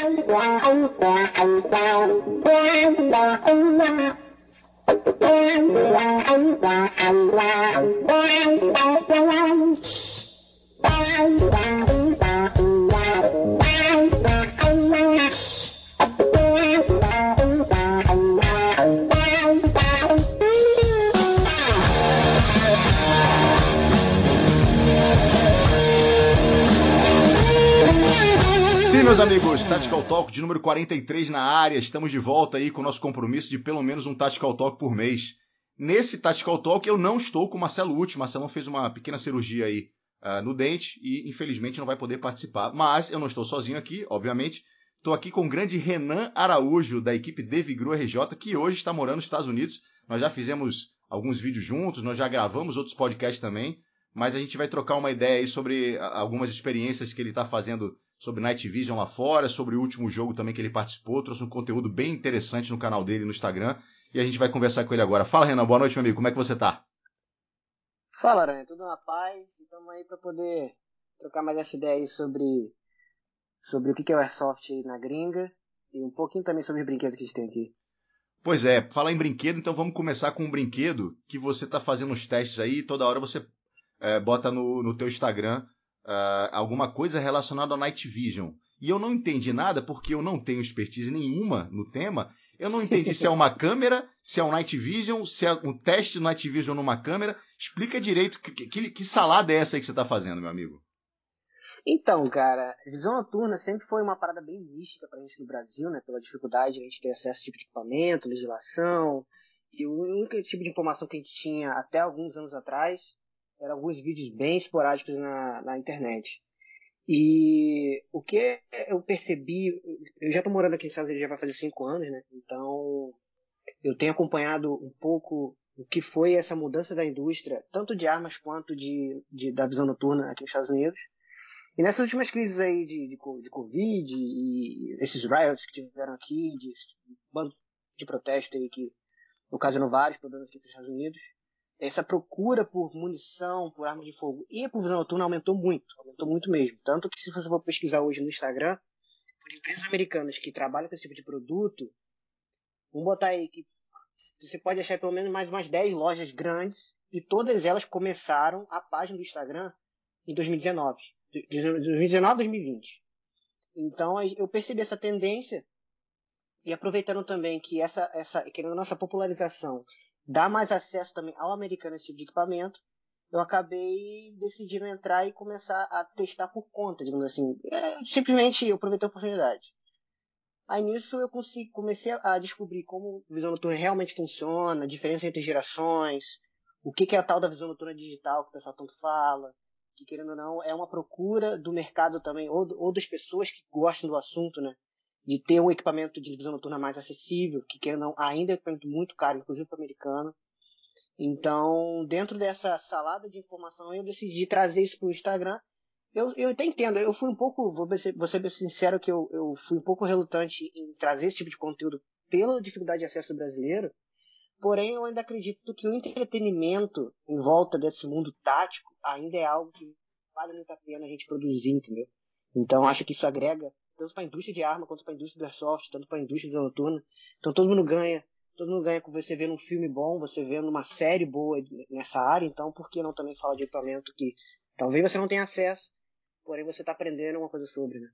quan là ông là thằng quan quan là ông là quan là ông là thằng quan quan là quan quan là ông Tactical Talk de número 43 na área. Estamos de volta aí com o nosso compromisso de pelo menos um Tactical Talk por mês. Nesse Tactical Talk eu não estou com o Marcelo Uti. Marcelo fez uma pequena cirurgia aí uh, no dente e infelizmente não vai poder participar. Mas eu não estou sozinho aqui, obviamente. Estou aqui com o grande Renan Araújo, da equipe Devigru RJ, que hoje está morando nos Estados Unidos. Nós já fizemos alguns vídeos juntos, nós já gravamos outros podcasts também, mas a gente vai trocar uma ideia aí sobre algumas experiências que ele está fazendo sobre Night Vision lá fora, sobre o último jogo também que ele participou, trouxe um conteúdo bem interessante no canal dele no Instagram, e a gente vai conversar com ele agora. Fala, Renan, boa noite, meu amigo, como é que você tá? Fala, Aranha, tudo na paz, estamos aí para poder trocar mais essa ideia aí sobre, sobre o que é o Airsoft na gringa, e um pouquinho também sobre os brinquedos que a gente tem aqui. Pois é, falar em brinquedo, então vamos começar com um brinquedo que você está fazendo os testes aí, toda hora você é, bota no, no teu Instagram uh, alguma coisa relacionada ao Night Vision. E eu não entendi nada porque eu não tenho expertise nenhuma no tema. Eu não entendi se é uma câmera, se é um Night Vision, se é um teste do Night Vision numa câmera. Explica direito que, que, que salada é essa aí que você está fazendo, meu amigo. Então, cara, visão noturna sempre foi uma parada bem mística pra gente no Brasil, né? Pela dificuldade de a gente ter acesso a esse tipo de equipamento, legislação. E o único tipo de informação que a gente tinha até alguns anos atrás eram alguns vídeos bem esporádicos na, na internet. E o que eu percebi, eu já estou morando aqui nos Estados Unidos já vai fazer cinco anos, né? Então eu tenho acompanhado um pouco o que foi essa mudança da indústria, tanto de armas quanto de, de da visão noturna aqui nos Estados Unidos. E nessas últimas crises aí de, de, de Covid e esses riots que tiveram aqui, de bando de protesto aí que ocasionou vários problemas aqui nos Estados Unidos, essa procura por munição, por arma de fogo e por visão noturna aumentou muito, aumentou muito mesmo. Tanto que se você for pesquisar hoje no Instagram, por empresas americanas que trabalham com esse tipo de produto, vamos botar aí que você pode achar pelo menos mais umas 10 lojas grandes e todas elas começaram a página do Instagram em 2019. 2019 2020. Então eu percebi essa tendência e aproveitando também que essa, essa querendo a nossa popularização dar mais acesso também ao americano esse tipo de equipamento, eu acabei decidindo entrar e começar a testar por conta, digamos assim. É, simplesmente eu aproveitei a oportunidade. Aí nisso eu consegui, comecei a descobrir como visão noturna realmente funciona, a diferença entre gerações, o que, que é a tal da visão noturna digital que o pessoal tanto fala, que querendo ou não é uma procura do mercado também, ou, ou das pessoas que gostam do assunto, né? De ter um equipamento de visão noturna mais acessível, que quer não, ainda é um equipamento muito caro, inclusive para o americano. Então, dentro dessa salada de informação, eu decidi trazer isso para o Instagram. Eu, eu até entendo, eu fui um pouco, vou ser, vou ser sincero, que eu, eu fui um pouco relutante em trazer esse tipo de conteúdo pela dificuldade de acesso brasileiro, porém eu ainda acredito que o entretenimento em volta desse mundo tático ainda é algo que vale muito a pena a gente produzir, entendeu? Então acho que isso agrega tanto para a indústria de arma quanto para a indústria do airsoft, tanto para a indústria do noturna. Então todo mundo ganha. Todo mundo ganha com você vendo um filme bom, você vendo uma série boa nessa área. Então por que não também falar de equipamento que talvez você não tenha acesso, porém você está aprendendo uma coisa sobre, né?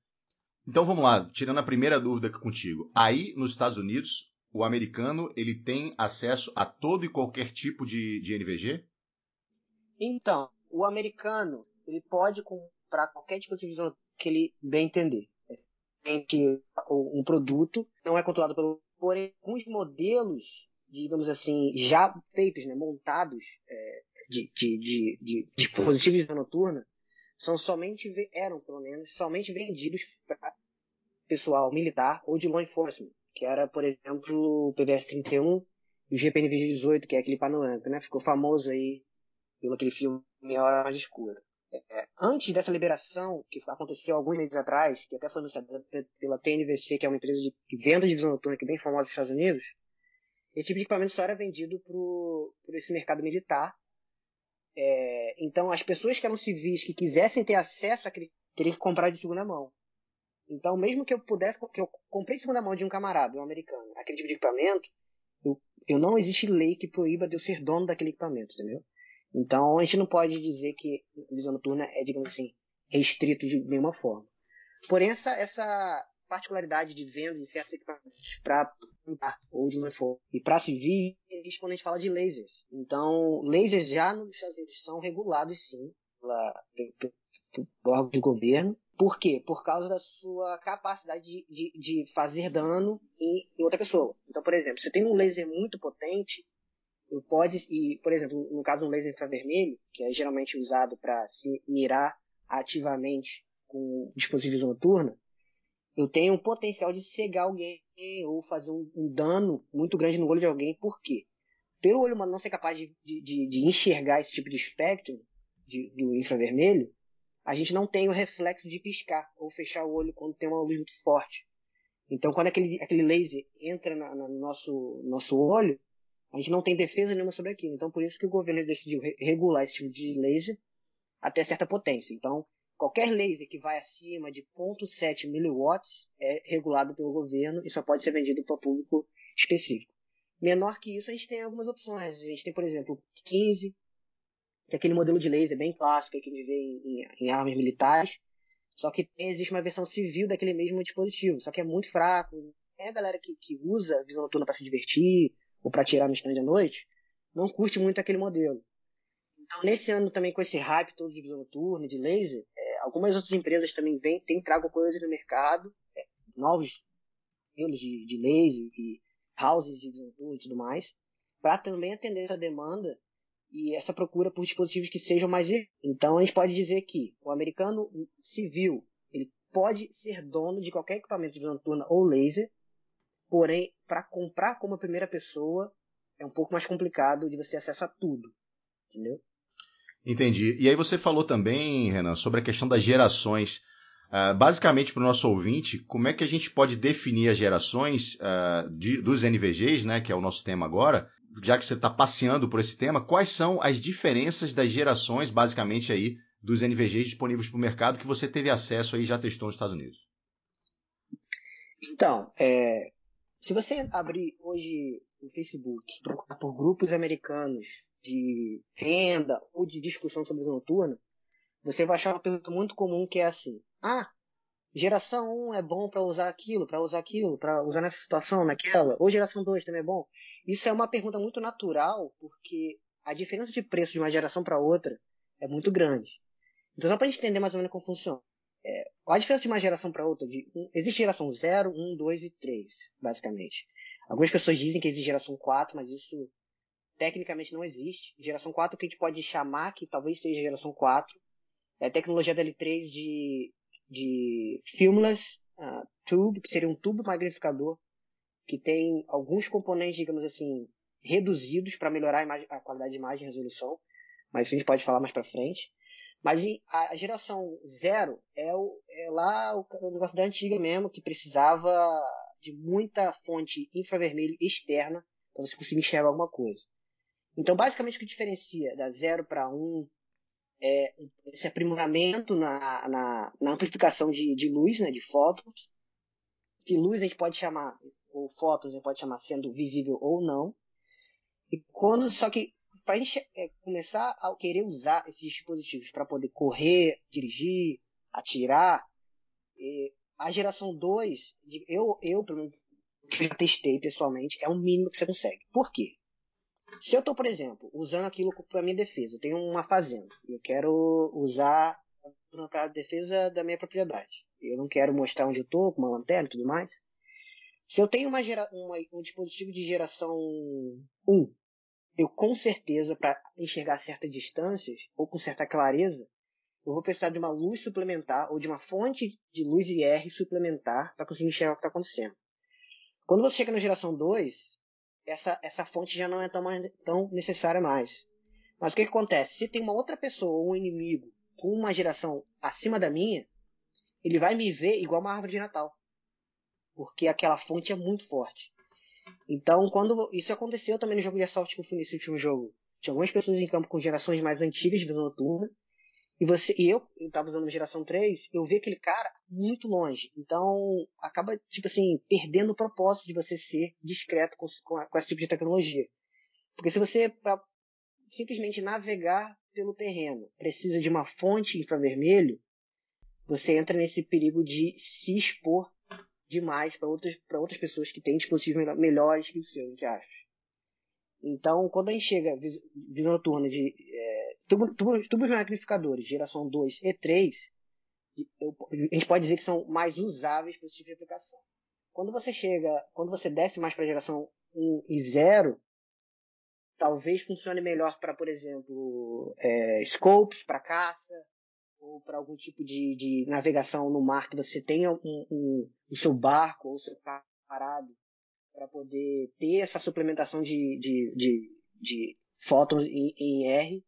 Então vamos lá, tirando a primeira dúvida aqui contigo. Aí nos Estados Unidos, o americano ele tem acesso a todo e qualquer tipo de, de NVG? Então, o americano ele pode comprar qualquer tipo de visão que ele bem entender um produto, não é controlado pelo. Porém, alguns modelos, digamos assim, já feitos, né, montados é, de, de, de, de, dispositivos de noturna, são somente, eram pelo menos, somente vendidos para pessoal militar ou de law enforcement, que era, por exemplo, o PBS-31 e o GPNV-18, que é aquele panorâmico, né? Ficou famoso aí pelo aquele filme Hora Mais Escura. É, antes dessa liberação, que aconteceu alguns meses atrás, que até foi anunciada pela TNVC, que é uma empresa de venda de visão noturna que é bem famosa nos Estados Unidos, esse tipo de equipamento só era vendido por esse mercado militar. É, então, as pessoas que eram civis que quisessem ter acesso a teriam que comprar de segunda mão. Então, mesmo que eu pudesse, que eu comprei de segunda mão de um camarada, um americano, aquele tipo de equipamento, eu, eu não existe lei que proíba de eu ser dono daquele equipamento, entendeu? Então, a gente não pode dizer que visão noturna é, digamos assim, restrito de nenhuma forma. Porém, essa, essa particularidade de venda de certos equipamentos para ou de uniforme e para civil existe quando a gente fala de lasers. Então, lasers já nos Estados Unidos são regulados sim pela, pelo órgão de governo. Por quê? Por causa da sua capacidade de, de, de fazer dano em, em, outra pessoa. Então, por exemplo, se tem um laser muito potente, pode, e, por exemplo, no caso um laser infravermelho, que é geralmente usado para se mirar ativamente com dispositivos noturna, eu tenho um potencial de cegar alguém ou fazer um, um, dano muito grande no olho de alguém. Por quê? Pelo olho humano não ser capaz de, de, de enxergar esse tipo de espectro de, do infravermelho, a gente não tem o reflexo de piscar ou fechar o olho quando tem uma luz muito forte. Então, quando aquele, aquele laser entra na, no nosso, nosso olho, a gente não tem defesa nenhuma sobre aquilo. Então, por isso que o governo decidiu regular esse tipo de laser até certa potência. Então, qualquer laser que vai acima de 0.7 miliwatts é regulado pelo governo e só pode ser vendido para público específico. Menor que isso, a gente tem algumas opções. A gente tem, por exemplo, 15, que é aquele modelo de laser bem clássico que a gente vê em, em, em armas militares. Só que existe uma versão civil daquele mesmo dispositivo, só que é muito fraco. É a galera que, que usa visão noturna para se divertir ou para tirar no stand à noite, não curte muito aquele modelo. Então, nesse ano também, com esse hype todo de visão noturna, de laser, é, algumas outras empresas também vêm, têm trago coisas no mercado, é, novos modelos de, de laser e houses de visão noturna e tudo mais, para também atender essa demanda e essa procura por dispositivos que sejam mais. Então, a gente pode dizer que o americano civil ele pode ser dono de qualquer equipamento de visão noturna ou laser, porém, para comprar como primeira pessoa é um pouco mais complicado de você acessar tudo, entendeu? Entendi. E aí você falou também, Renan, sobre a questão das gerações. Uh, basicamente, para o nosso ouvinte, como é que a gente pode definir as gerações uh, de, dos NVGs, né, que é o nosso tema agora, já que você está passeando por esse tema, quais são as diferenças das gerações, basicamente, aí, dos NVGs disponíveis para o mercado que você teve acesso aí e já testou nos Estados Unidos? Então, é, se você abrir hoje o Facebook, por grupos americanos de venda ou de discussão sobre o noturna, você vai achar uma pergunta muito comum que é assim: ah, geração 1 é bom para usar aquilo, para usar aquilo, para usar nessa situação, naquela, ou geração 2 também é bom? Isso é uma pergunta muito natural, porque a diferença de preço de uma geração para outra é muito grande. Então, só para entender mais ou menos como funciona. É, a diferença de uma geração para outra, de, um, existe geração 0, 1, 2 e 3, basicamente. Algumas pessoas dizem que existe geração 4, mas isso tecnicamente não existe. Geração 4 que a gente pode chamar que talvez seja geração 4 é a tecnologia da L3 de, de filmless uh, tube, que seria um tubo magnificador que tem alguns componentes, digamos assim, reduzidos para melhorar a, imagem, a, qualidade de imagem e resolução, mas isso a gente pode falar mais para frente. Mas a, geração zero é, o, é lá o, negócio da antiga mesmo, que precisava de muita fonte infravermelho externa para você conseguir enxergar alguma coisa. Então, basicamente, o que diferencia da 0 para 1 é esse aprimoramento na, na, na amplificação de, de, luz, né, de fótons. Que luz a gente pode chamar, ou fótons a gente pode chamar sendo visível ou não. E quando, só que para a gente é, começar a querer usar esses dispositivos para poder correr, dirigir, atirar, é, a geração 2, eu, eu pelo menos, que testei pessoalmente, é o mínimo que você consegue. Por quê? Se eu estou, por exemplo, usando aquilo para minha defesa, eu tenho uma fazenda, eu quero usar para defesa da minha propriedade. Eu não quero mostrar onde eu estou, com uma lanterna e tudo mais. Se eu tenho uma, gera, uma um dispositivo de geração 1, eu com certeza, para enxergar certas distâncias ou com certa clareza, eu vou precisar de uma luz suplementar ou de uma fonte de luz IR suplementar para conseguir enxergar o que está acontecendo. Quando você chega na geração 2, essa, essa fonte já não é tão, tão necessária mais. Mas o que, que acontece? Se tem uma outra pessoa ou um inimigo com uma geração acima da minha, ele vai me ver igual uma árvore de Natal. Porque aquela fonte é muito forte. Então, quando isso aconteceu também no jogo de assalto que eu fui nesse último jogo, tinha algumas pessoas em campo com gerações mais antigas de visão noturna, e você e eu, eu tava usando geração 3, eu vi aquele cara muito longe. Então, acaba, tipo assim, perdendo o propósito de você ser discreto com, com, com esse tipo de tecnologia. Porque se você, pra simplesmente navegar pelo terreno, precisa de uma fonte infravermelho, você entra nesse perigo de se expor demais para outras, outras pessoas que têm dispositivos melhores que o seu, entre aspas. Então, quando a gente chega visão noturna de é, tubos tubo, tubo magnificadores, geração 2 e 3, eu, a gente pode dizer que são mais usáveis para esse tipo de aplicação. Quando você chega, quando você desce mais para a geração 1 e 0, talvez funcione melhor para, por exemplo, é, scopes para caça, ou para algum tipo de, de, navegação no mar que você tenha um, um, o seu barco ou seu carro parado para poder ter essa suplementação de, de, de, de fótons em, em, R.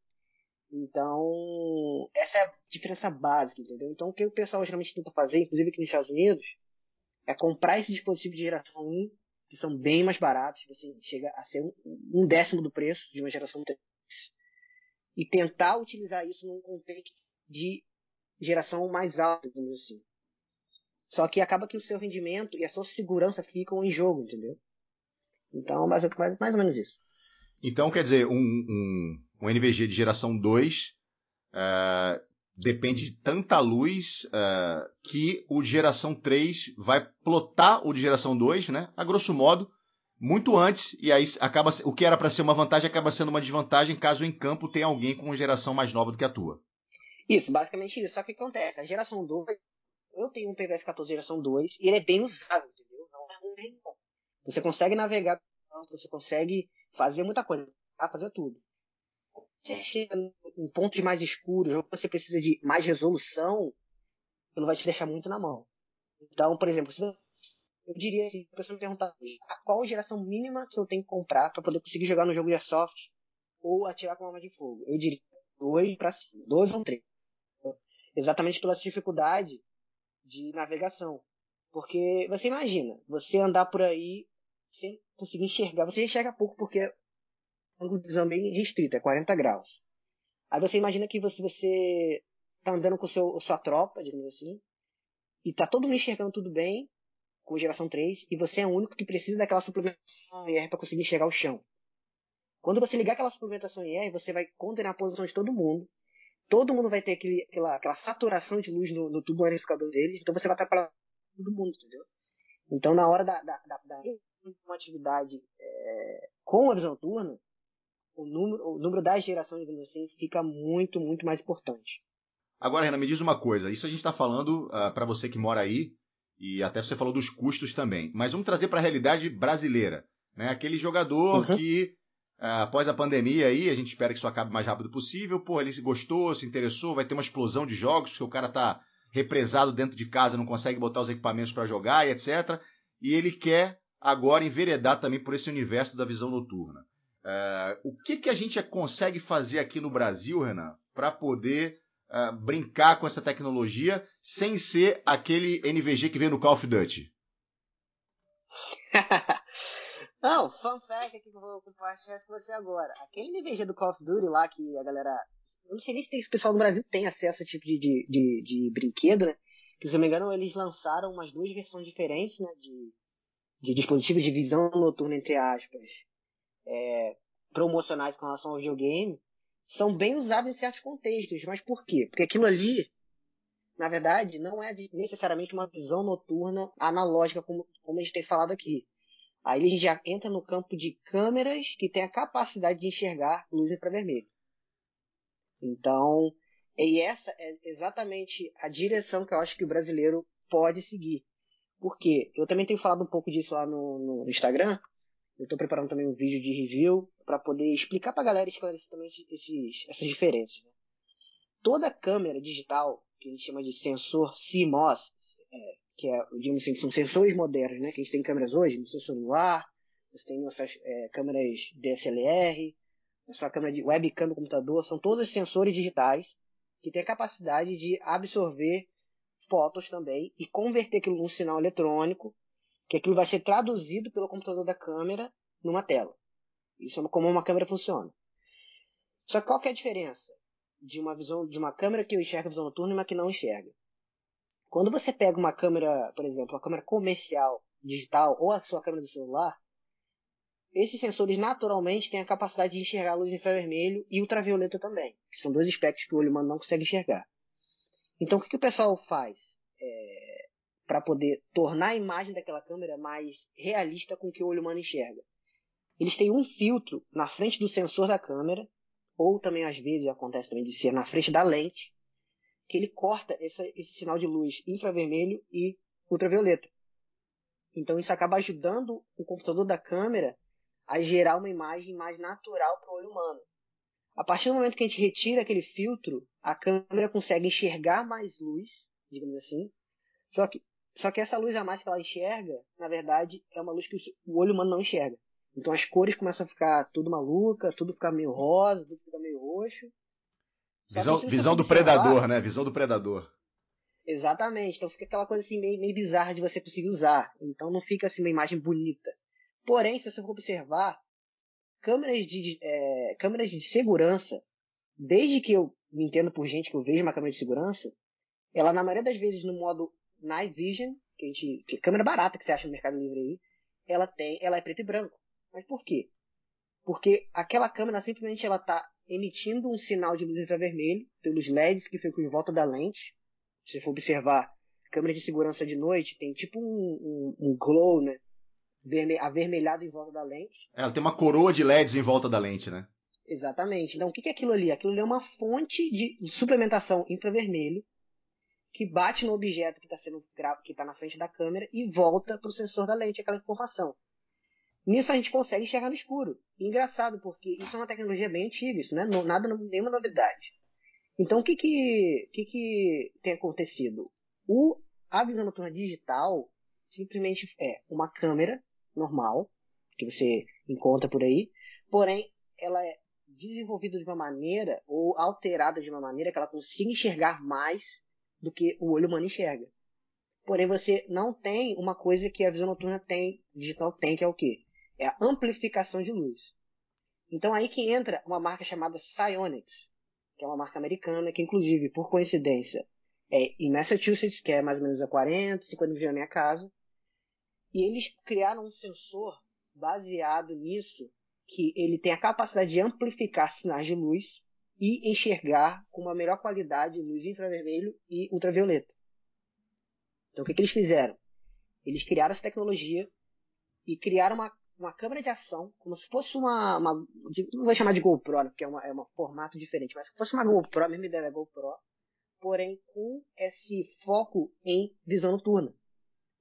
Então, essa é a diferença básica, entendeu? Então, o que o pessoal geralmente tenta fazer, inclusive aqui nos Estados Unidos, é comprar esse dispositivo de geração 1, que são bem mais baratos, assim, chega a ser um, um décimo do preço de uma geração 3, e tentar utilizar isso num contexto de geração mais alta, digamos assim. Só que acaba que o seu rendimento e a sua segurança ficam em jogo, entendeu? Então, mais, mais, mais ou menos isso. Então, quer dizer, um, um, um NVG de geração 2 uh, é, depende de tanta luz uh, que o de geração 3 vai plotar o de geração 2, né? A grosso modo, muito antes, e aí acaba o que era para ser uma vantagem acaba sendo uma desvantagem caso em campo tenha alguém com geração mais nova do que a tua. Isso, basicamente isso. Só que o que acontece? A geração 2 eu tenho um PVS 14 geração 2 e ele é bem usável, entendeu? Não é ruim, não. Você consegue navegar, você consegue fazer muita coisa, fazer tudo. Você chega em pontos mais escuros, ou você precisa de mais resolução, não vai te deixar muito na mão. Então, por exemplo, se eu diria assim, se a pessoa me perguntar a qual geração mínima que eu tenho que comprar para poder conseguir jogar no jogo de Airsoft ou atirar com arma de fogo, eu diria dois para cima, dois ou três. Exatamente pela dificuldade de navegação. Porque você imagina, você andar por aí sem conseguir enxergar. Você enxerga pouco porque é um ângulo de visão bem restrito, é 40 graus. Aí você imagina que você, você tá andando com seu, sua tropa, digamos assim, e tá todo mundo enxergando tudo bem, com geração 3, e você é o único que precisa daquela suplementação IR para conseguir enxergar o chão. Quando você ligar aquela suplementação IR, você vai condenar a posição de todo mundo, todo mundo vai ter aquele, aquela, aquela saturação de luz no, no tubo amplificador deles, então você vai atrapalhar todo mundo, entendeu? Então, na hora da, da, da, da uma atividade é, com a visão turna, o número, o número da geração, digamos assim, fica muito, muito mais importante. Agora, Renan, me diz uma coisa. Isso a gente está falando uh, ah, para você que mora aí, e até você falou dos custos também. Mas vamos trazer para a realidade brasileira. Né? Aquele jogador uhum. que após a pandemia aí, a gente espera que isso acabe o mais rápido possível. Pô, ele se gostou, se interessou, vai ter uma explosão de jogos, porque o cara tá represado dentro de casa, não consegue botar os equipamentos para jogar e etc. E ele quer agora enveredar também por esse universo da visão noturna. Uh, o que, que a gente consegue fazer aqui no Brasil, Renan, para poder uh, brincar com essa tecnologia sem ser aquele NVG que vem no Call of Duty? Não, fun fact aqui que eu vou compartilhar com você agora. Aquele NVG do Call of Duty lá que a galera. Eu não sei nem se tem, o pessoal no Brasil tem acesso a esse tipo de, de, de, de brinquedo, né? Que se eu não me engano, eles lançaram umas duas versões diferentes, né? De, de dispositivos de visão noturna, entre aspas, é, promocionais com relação ao videogame. São bem usados em certos contextos. Mas por quê? Porque aquilo ali, na verdade, não é necessariamente uma visão noturna analógica, como, como a gente tem falado aqui Aí a gente já entra no campo de câmeras que tem a capacidade de enxergar luz infravermelho. Então, e essa é exatamente a direção que eu acho que o brasileiro pode seguir. Porque eu também tenho falado um pouco disso lá no, no Instagram. Eu estou preparando também um vídeo de review para poder explicar para a galera e esclarecer também esses, essas diferenças. Né? Toda câmera digital, que a gente chama de sensor CMOS, é, que é, digamos assim, são sensores modernos, né? Que a gente tem câmeras hoje no seu celular, você tem nossas é, câmeras DSLR, a sua câmera de webcam do computador, são todos sensores digitais que têm a capacidade de absorver fotos também e converter aquilo num sinal eletrônico, que aquilo vai ser traduzido pelo computador da câmera numa tela. Isso é como uma câmera funciona. Só que qual que é a diferença? de uma visão de uma câmera que enxerga visão noturna e uma que não enxerga. Quando você pega uma câmera, por exemplo, uma câmera comercial digital ou a sua câmera do celular, esses sensores naturalmente têm a capacidade de enxergar luz infravermelho e ultravioleta também, que são dois espectros que o olho humano não consegue enxergar. Então, o que, que o pessoal faz é, para poder tornar a imagem daquela câmera mais realista com o que o olho humano enxerga? Eles têm um filtro na frente do sensor da câmera, ou também às vezes acontece também de ser na frente da lente, que ele corta essa, esse sinal de luz infravermelho e ultravioleta. Então isso acaba ajudando o computador da câmera a gerar uma imagem mais natural para o olho humano. A partir do momento que a gente retira aquele filtro, a câmera consegue enxergar mais luz, digamos assim. Só que, só que essa luz a mais que ela enxerga, na verdade, é uma luz que o olho humano não enxerga. Então as cores começam a ficar tudo maluca, tudo fica meio rosa, tudo fica meio roxo. Visão, visão do predador, né? Visão do predador. Exatamente. Então fica aquela coisa assim meio, meio bizarra de você conseguir usar. Então não fica assim uma imagem bonita. Porém, se você for observar, câmeras de, é, câmeras de segurança, desde que eu me entendo por gente que eu vejo uma câmera de segurança, ela na maioria das vezes no modo Night Vision, que a gente, que é câmera barata que você acha no Mercado Livre aí, ela tem, ela é preto e branco. Mas por quê? Porque aquela câmera simplesmente ela está emitindo um sinal de luz infravermelho pelos LEDs que ficam em volta da lente. Se você for observar, câmera de segurança de noite tem tipo um, um, um glow, né? avermelhado em volta da lente. É, ela tem uma coroa de LEDs em volta da lente, né? Exatamente. Então, o que é aquilo ali? Aquilo ali é uma fonte de suplementação infravermelho que bate no objeto que está sendo que está na frente da câmera e volta para o sensor da lente aquela informação. Nisso a gente consegue enxergar no escuro. Engraçado, porque isso é uma tecnologia bem antiga, isso não é nada, nenhuma novidade. Então o que que, que, que tem acontecido? O, a visão noturna digital simplesmente é uma câmera normal, que você encontra por aí, porém ela é desenvolvida de uma maneira ou alterada de uma maneira que ela consiga enxergar mais do que o olho humano enxerga. Porém, você não tem uma coisa que a visão noturna tem, digital tem, que é o quê? É a amplificação de luz. Então aí que entra uma marca chamada Psyonix, que é uma marca americana, que inclusive, por coincidência, é em Massachusetts, que é mais ou menos a 40, 50 minutos da minha casa, e eles criaram um sensor baseado nisso, que ele tem a capacidade de amplificar sinais de luz e enxergar com uma melhor qualidade luz infravermelho e ultravioleta. Então o que, que eles fizeram? Eles criaram essa tecnologia e criaram uma, uma câmera de ação, como se fosse uma. uma não vou chamar de GoPro, porque é, é um formato diferente, mas se fosse uma GoPro, a mesma ideia da GoPro, porém com esse foco em visão noturna.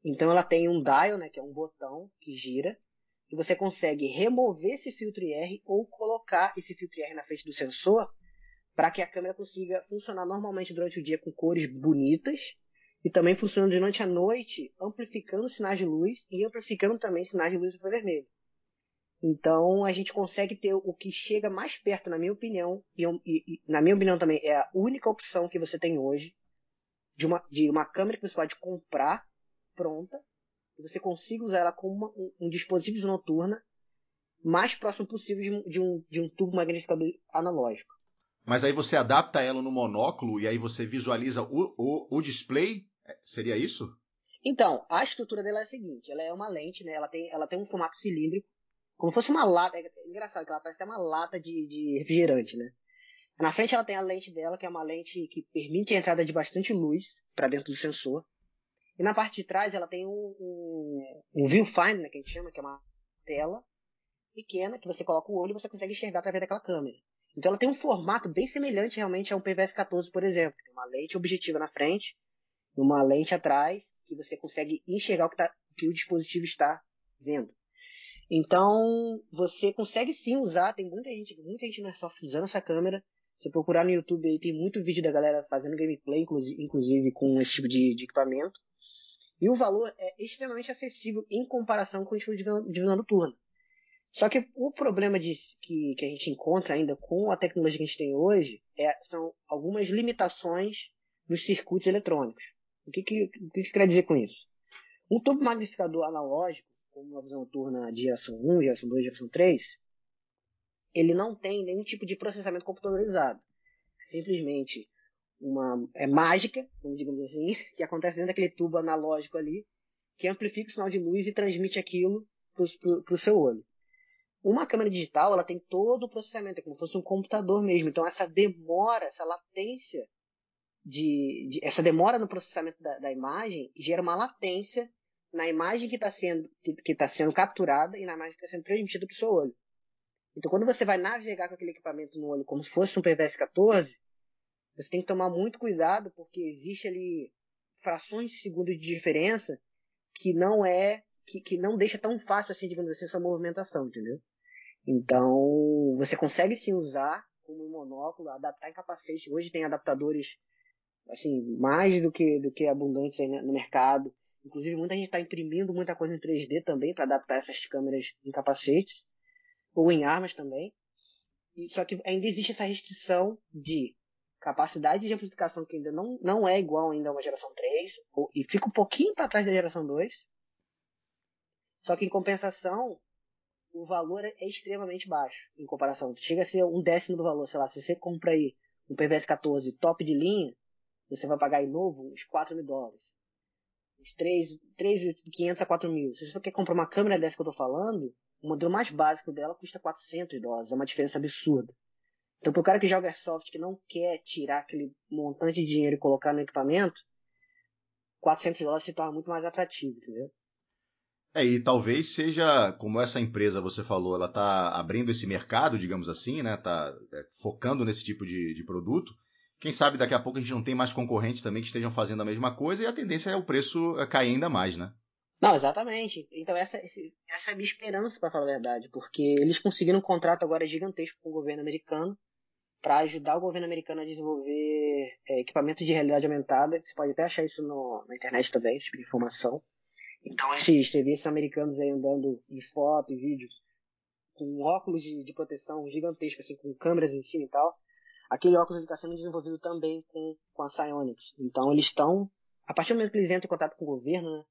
Então ela tem um dial, né, que é um botão que gira, e você consegue remover esse filtro IR ou colocar esse filtro IR na frente do sensor para que a câmera consiga funcionar normalmente durante o dia com cores bonitas e também funcionando durante a noite, amplificando sinais de luz e amplificando também sinais de luz infravermelho. Então a gente consegue ter o que chega mais perto, na minha opinião, e, e, na minha opinião também é a única opção que você tem hoje de uma, de uma câmera que você pode comprar pronta, e você consiga usar ela como uma, um, um, dispositivo noturna mais próximo possível de um, de um, de um tubo magnificador analógico. Mas aí você adapta ela no monóculo e aí você visualiza o, o, o display? É, seria isso? Então, a estrutura dela é a seguinte: ela é uma lente, né? Ela tem, ela tem um formato cilíndrico, como se fosse uma lata. É engraçado que ela parece até uma lata de, de refrigerante, né? Na frente ela tem a lente dela, que é uma lente que permite a entrada de bastante luz para dentro do sensor. E na parte de trás ela tem um, um, um viewfinder, né, que a gente chama, que é uma tela pequena que você coloca o olho e você consegue enxergar através daquela câmera. Então ela tem um formato bem semelhante realmente a um PVS 14, por exemplo. Tem uma lente objetiva na frente, uma lente atrás, que você consegue enxergar o que, tá, o, que o dispositivo está vendo. Então você consegue sim usar, tem muita gente, muita gente na software usando essa câmera. Se procurar no YouTube aí tem muito vídeo da galera fazendo gameplay, inclusive com esse tipo de, de equipamento. E o valor é extremamente acessível em comparação com o tipo de visão noturna. Só que o problema de, que, que a gente encontra ainda com a tecnologia que a gente tem hoje é, são algumas limitações nos circuitos eletrônicos. O que, que, o que, que quer dizer com isso? Um tubo magnificador analógico, como uma visão noturna de geração 1, geração 2, geração 3, ele não tem nenhum tipo de processamento computadorizado. simplesmente uma é mágica, digamos assim, que acontece dentro daquele tubo analógico ali, que amplifica o sinal de luz e transmite aquilo para o seu olho. Uma câmera digital, ela tem todo o processamento, é como se fosse um computador mesmo. Então essa demora, essa latência de, de essa demora no processamento da, da, imagem gera uma latência na imagem que está sendo que, que tá sendo capturada e na imagem que está sendo transmitida para o seu olho. Então quando você vai navegar com aquele equipamento no olho como se fosse um PVS 14, você tem que tomar muito cuidado porque existe ali frações de segundo de diferença que não é que, que não deixa tão fácil assim, digamos assim, essa movimentação, entendeu? Então, você consegue sim usar como monóculo, adaptar em capacete. Hoje tem adaptadores assim, mais do que do que abundantes aí no mercado. Inclusive, muita gente está imprimindo muita coisa em 3D também para adaptar essas câmeras em capacetes ou em armas também. Só que ainda existe essa restrição de capacidade de amplificação que ainda não, não é igual ainda a uma geração 3 ou, e fica um pouquinho para trás da geração 2. Só que em compensação, o valor é, extremamente baixo em comparação. Chega a ser um décimo do valor. Sei lá, se você compra aí um PVS 14 top de linha, você vai pagar em novo uns 4 mil dólares. Uns 3.500 a 4 mil. Se você quer comprar uma câmera dessa que eu tô falando, o modelo mais básico dela custa 400 dólares. É uma diferença absurda. Então, para o cara que joga Airsoft, que não quer tirar aquele montante de dinheiro e colocar no equipamento, 400 dólares se torna muito mais atrativo, entendeu? É, e talvez seja, como essa empresa você falou, ela está abrindo esse mercado, digamos assim, né? Está é, focando nesse tipo de, de produto. Quem sabe daqui a pouco a gente não tem mais concorrentes também que estejam fazendo a mesma coisa e a tendência é o preço é, cair ainda mais, né? Não, exatamente. Então essa, essa é a minha esperança, para falar a verdade, porque eles conseguiram um contrato agora gigantesco com o governo americano para ajudar o governo americano a desenvolver é, equipamento de realidade aumentada. Você pode até achar isso no, na internet também, esse tipo de informação. Então esses serviços americanos aí andando em foto e vídeos com óculos de, de proteção gigantescos, assim, com câmeras em cima e tal, aquele óculos está sendo desenvolvido também com, com a Psyonix. Então eles estão, a partir do momento que eles entram em contato com o governo, né,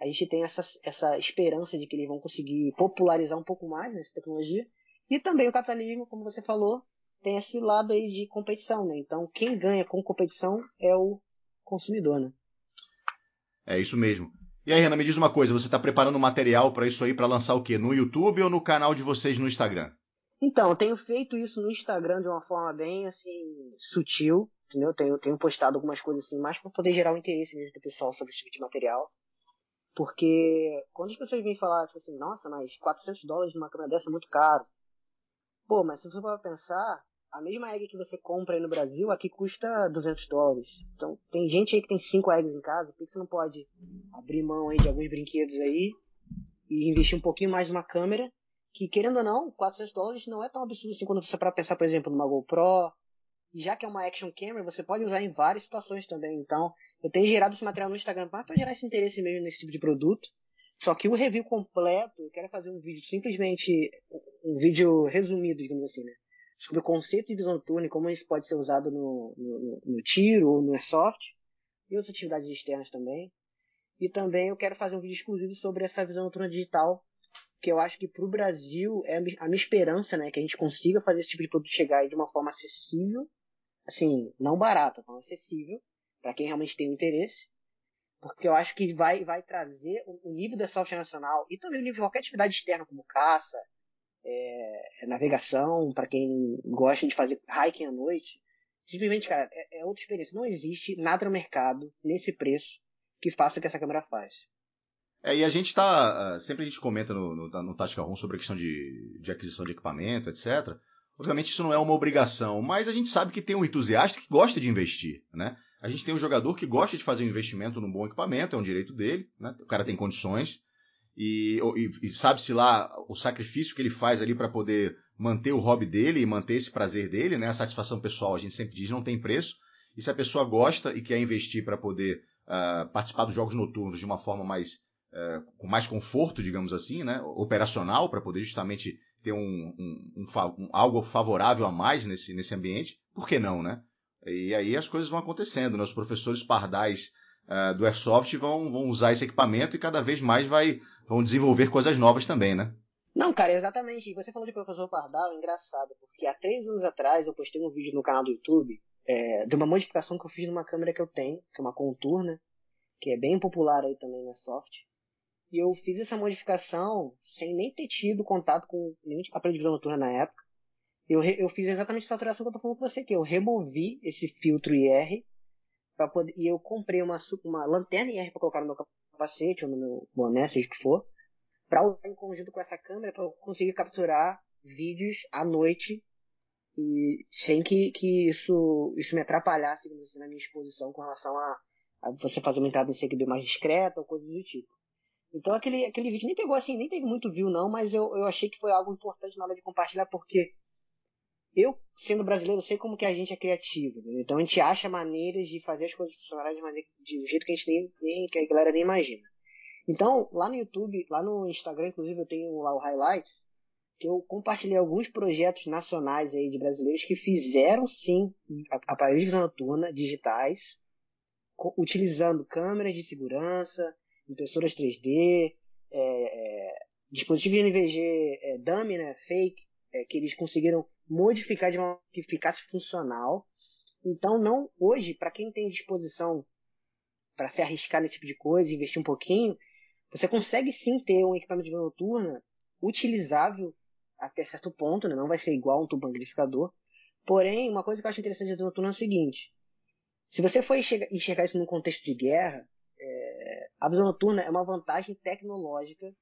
a gente tem essa, essa esperança de que eles vão conseguir popularizar um pouco mais essa tecnologia. E também o capitalismo, como você falou, tem esse lado aí de competição, né? Então quem ganha com competição é o consumidor, né? É isso mesmo. E aí, Renan, me diz uma coisa, você está preparando material para isso aí para lançar o quê? No YouTube ou no canal de vocês no Instagram? Então, eu tenho feito isso no Instagram de uma forma bem assim sutil, entendeu? Tenho, tenho postado algumas coisas assim, mais para poder gerar o interesse mesmo do pessoal sobre esse tipo de material. Porque quando as pessoas vêm falar, tipo assim, nossa, mas 400 dólares numa câmera dessa é muito caro. Pô, mas se você for pensar, a mesma egg que você compra aí no Brasil, aqui custa 200 dólares. Então, tem gente aí que tem 5 eggs em casa, por que você não pode abrir mão aí de alguns brinquedos aí e investir um pouquinho mais numa câmera que, querendo ou não, 400 dólares não é tão absurdo assim quando você para pensar, por exemplo, numa GoPro. E já que é uma action camera, você pode usar em várias situações também. Então, eu tenho gerado esse material no Instagram para gerar esse interesse mesmo nesse tipo de produto. Só que o review completo, eu quero fazer um vídeo simplesmente, um vídeo resumido, digamos assim, né? Sobre o conceito de visão noturna e como isso pode ser usado no, no, no tiro ou no airsoft e outras atividades externas também. E também eu quero fazer um vídeo exclusivo sobre essa visão noturna digital, que eu acho que para o Brasil é a minha esperança, né, que a gente consiga fazer esse tipo de produto chegar de uma forma acessível, assim, não barata, forma acessível, para quem realmente tem o interesse, porque eu acho que vai, vai trazer o nível do airsoft nacional e também o nível de qualquer atividade externa, como caça, é, é, navegação, para quem gosta de fazer hiking à noite. Simplesmente, cara, é, é, outra experiência. Não existe nada no mercado, nesse preço, que faça o que essa câmera faz. É, e a gente tá. Ah, sempre a gente comenta no, no, no Tactical Room sobre a questão de, de aquisição de equipamento, etc. Obviamente isso não é uma obrigação, mas a gente sabe que tem um entusiasta que gosta de investir, né? A gente tem um jogador que gosta de fazer um investimento num bom equipamento, é um direito dele, né? O cara tem condições. E, e, e sabe-se lá o sacrifício que ele faz ali para poder manter o hobby dele e manter esse prazer dele, né? A satisfação pessoal, a gente sempre diz, não tem preço. E se a pessoa gosta e quer investir para poder uh, participar dos jogos noturnos de uma forma mais uh, com mais conforto, digamos assim, né? Operacional, para poder justamente ter um, um, um, um, algo favorável a mais nesse, nesse ambiente, por que não, né? E aí as coisas vão acontecendo, né? Os professores pardais uh, do Airsoft vão, vão usar esse equipamento e cada vez mais vai, vão desenvolver coisas novas também, né? Não, cara, exatamente. Você falou de professor Pardal, é engraçado, porque há três anos atrás eu postei um vídeo no canal do YouTube é, de uma modificação que eu fiz numa câmera que eu tenho, que é uma Contour, que é bem popular aí também na soft. E eu fiz essa modificação sem nem ter tido contato com nenhum aparelho de visão noturna na época. Eu, eu fiz exatamente essa alteração que eu tô falando com você aqui. Eu removi esse filtro IR poder, e eu comprei uma, uma lanterna IR para colocar no meu capacete ou no meu boné, seja o que for, para usar em conjunto com essa câmera para eu conseguir capturar vídeos à noite e sem que, que isso, isso me atrapalhasse assim, na minha exposição com relação a, a você fazer uma entrada em CQB mais discreta ou coisas do tipo. Então aquele, aquele vídeo nem pegou assim, nem teve muito view não, mas eu, eu achei que foi algo importante na hora de compartilhar, porque eu, sendo brasileiro, sei como que a gente é criativo. Entendeu? Então a gente acha maneiras de fazer as coisas funcionarem de, maneira, de um jeito que a gente nem, nem, que a galera nem imagina. Então, lá no YouTube, lá no Instagram, inclusive, eu tenho lá o Highlights, que eu compartilhei alguns projetos nacionais aí de brasileiros que fizeram sim aparelhos de visão noturna digitais, utilizando câmeras de segurança, impressoras 3D, é, é, dispositivos de NVG é, dummy, né, fake, é, que eles conseguiram modificar de uma que ficasse funcional. Então, não hoje, para quem tem disposição para se arriscar nesse tipo de coisa, investir um pouquinho, você consegue sim ter um equipamento de visão noturna utilizável até certo ponto, né? não vai ser igual um tubo magnificador. Porém, uma coisa que eu acho interessante da visão noturna é o seguinte: se você for enxergar, enxergar isso num contexto de guerra, é, a visão noturna é uma vantagem tecnológica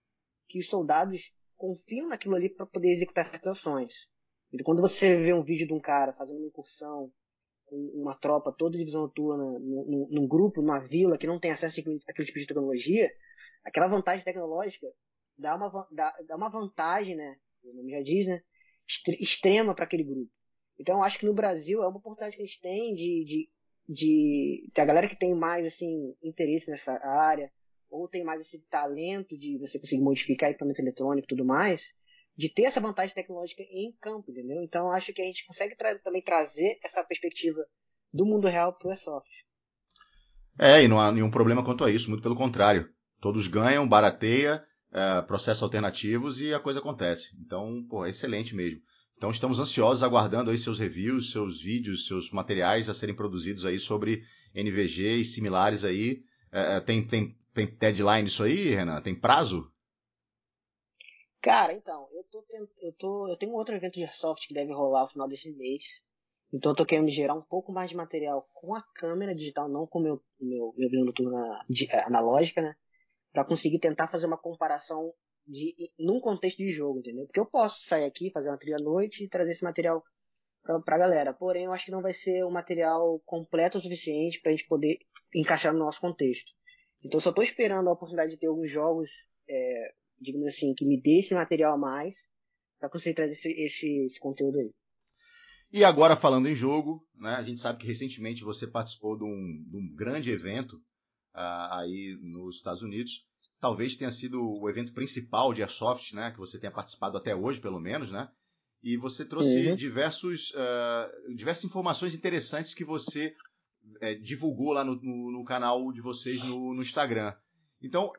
que os soldados confiam naquilo ali para poder executar certas ações. Então, quando você vê um vídeo de um cara fazendo uma incursão com uma tropa toda de visão noturna num, num, grupo, numa vila que não tem acesso àquele tipo de tecnologia, aquela vantagem tecnológica dá uma, dá, dá uma vantagem, né? O nome já diz, né? Extrema para aquele grupo. Então, eu acho que no Brasil é uma oportunidade que a gente tem de, de, de, de a galera que tem mais assim interesse nessa área ou tem mais esse talento de você conseguir modificar equipamento eletrônico e tudo mais, de ter essa vantagem tecnológica em campo, entendeu? Então acho que a gente consegue tra também trazer essa perspectiva do mundo real para o Airsoft. É, e não há nenhum problema quanto a isso, muito pelo contrário. Todos ganham, barateia, é, processos alternativos e a coisa acontece. Então, pô, é excelente mesmo. Então estamos ansiosos, aguardando aí seus reviews, seus vídeos, seus materiais a serem produzidos aí sobre NVG e similares aí. É, é tem, tem, tem deadline isso aí, Renan? Tem prazo? Cara, então, eu tô, eu tô. Eu tenho outro evento de Airsoft que deve rolar no final desse mês. Então eu tô querendo gerar um pouco mais de material com a câmera digital, não com o meu, meu, meu visão noturna é, analógica, né? Pra conseguir tentar fazer uma comparação de, num contexto de jogo, entendeu? Porque eu posso sair aqui, fazer uma trilha à noite e trazer esse material pra, pra galera. Porém, eu acho que não vai ser um material completo o suficiente pra gente poder encaixar no nosso contexto. Então só tô esperando a oportunidade de ter alguns jogos é, digamos assim, que me dê esse material a mais para conseguir trazer esse, esse, esse, conteúdo aí. E agora falando em jogo, né, a gente sabe que recentemente você participou de um, de um grande evento uh, aí nos Estados Unidos. Talvez tenha sido o evento principal de Airsoft, né, que você tenha participado até hoje, pelo menos, né? E você trouxe uhum. diversos, uh, diversas informações interessantes que você uh, divulgou lá no, no, no, canal de vocês no, no Instagram. Então,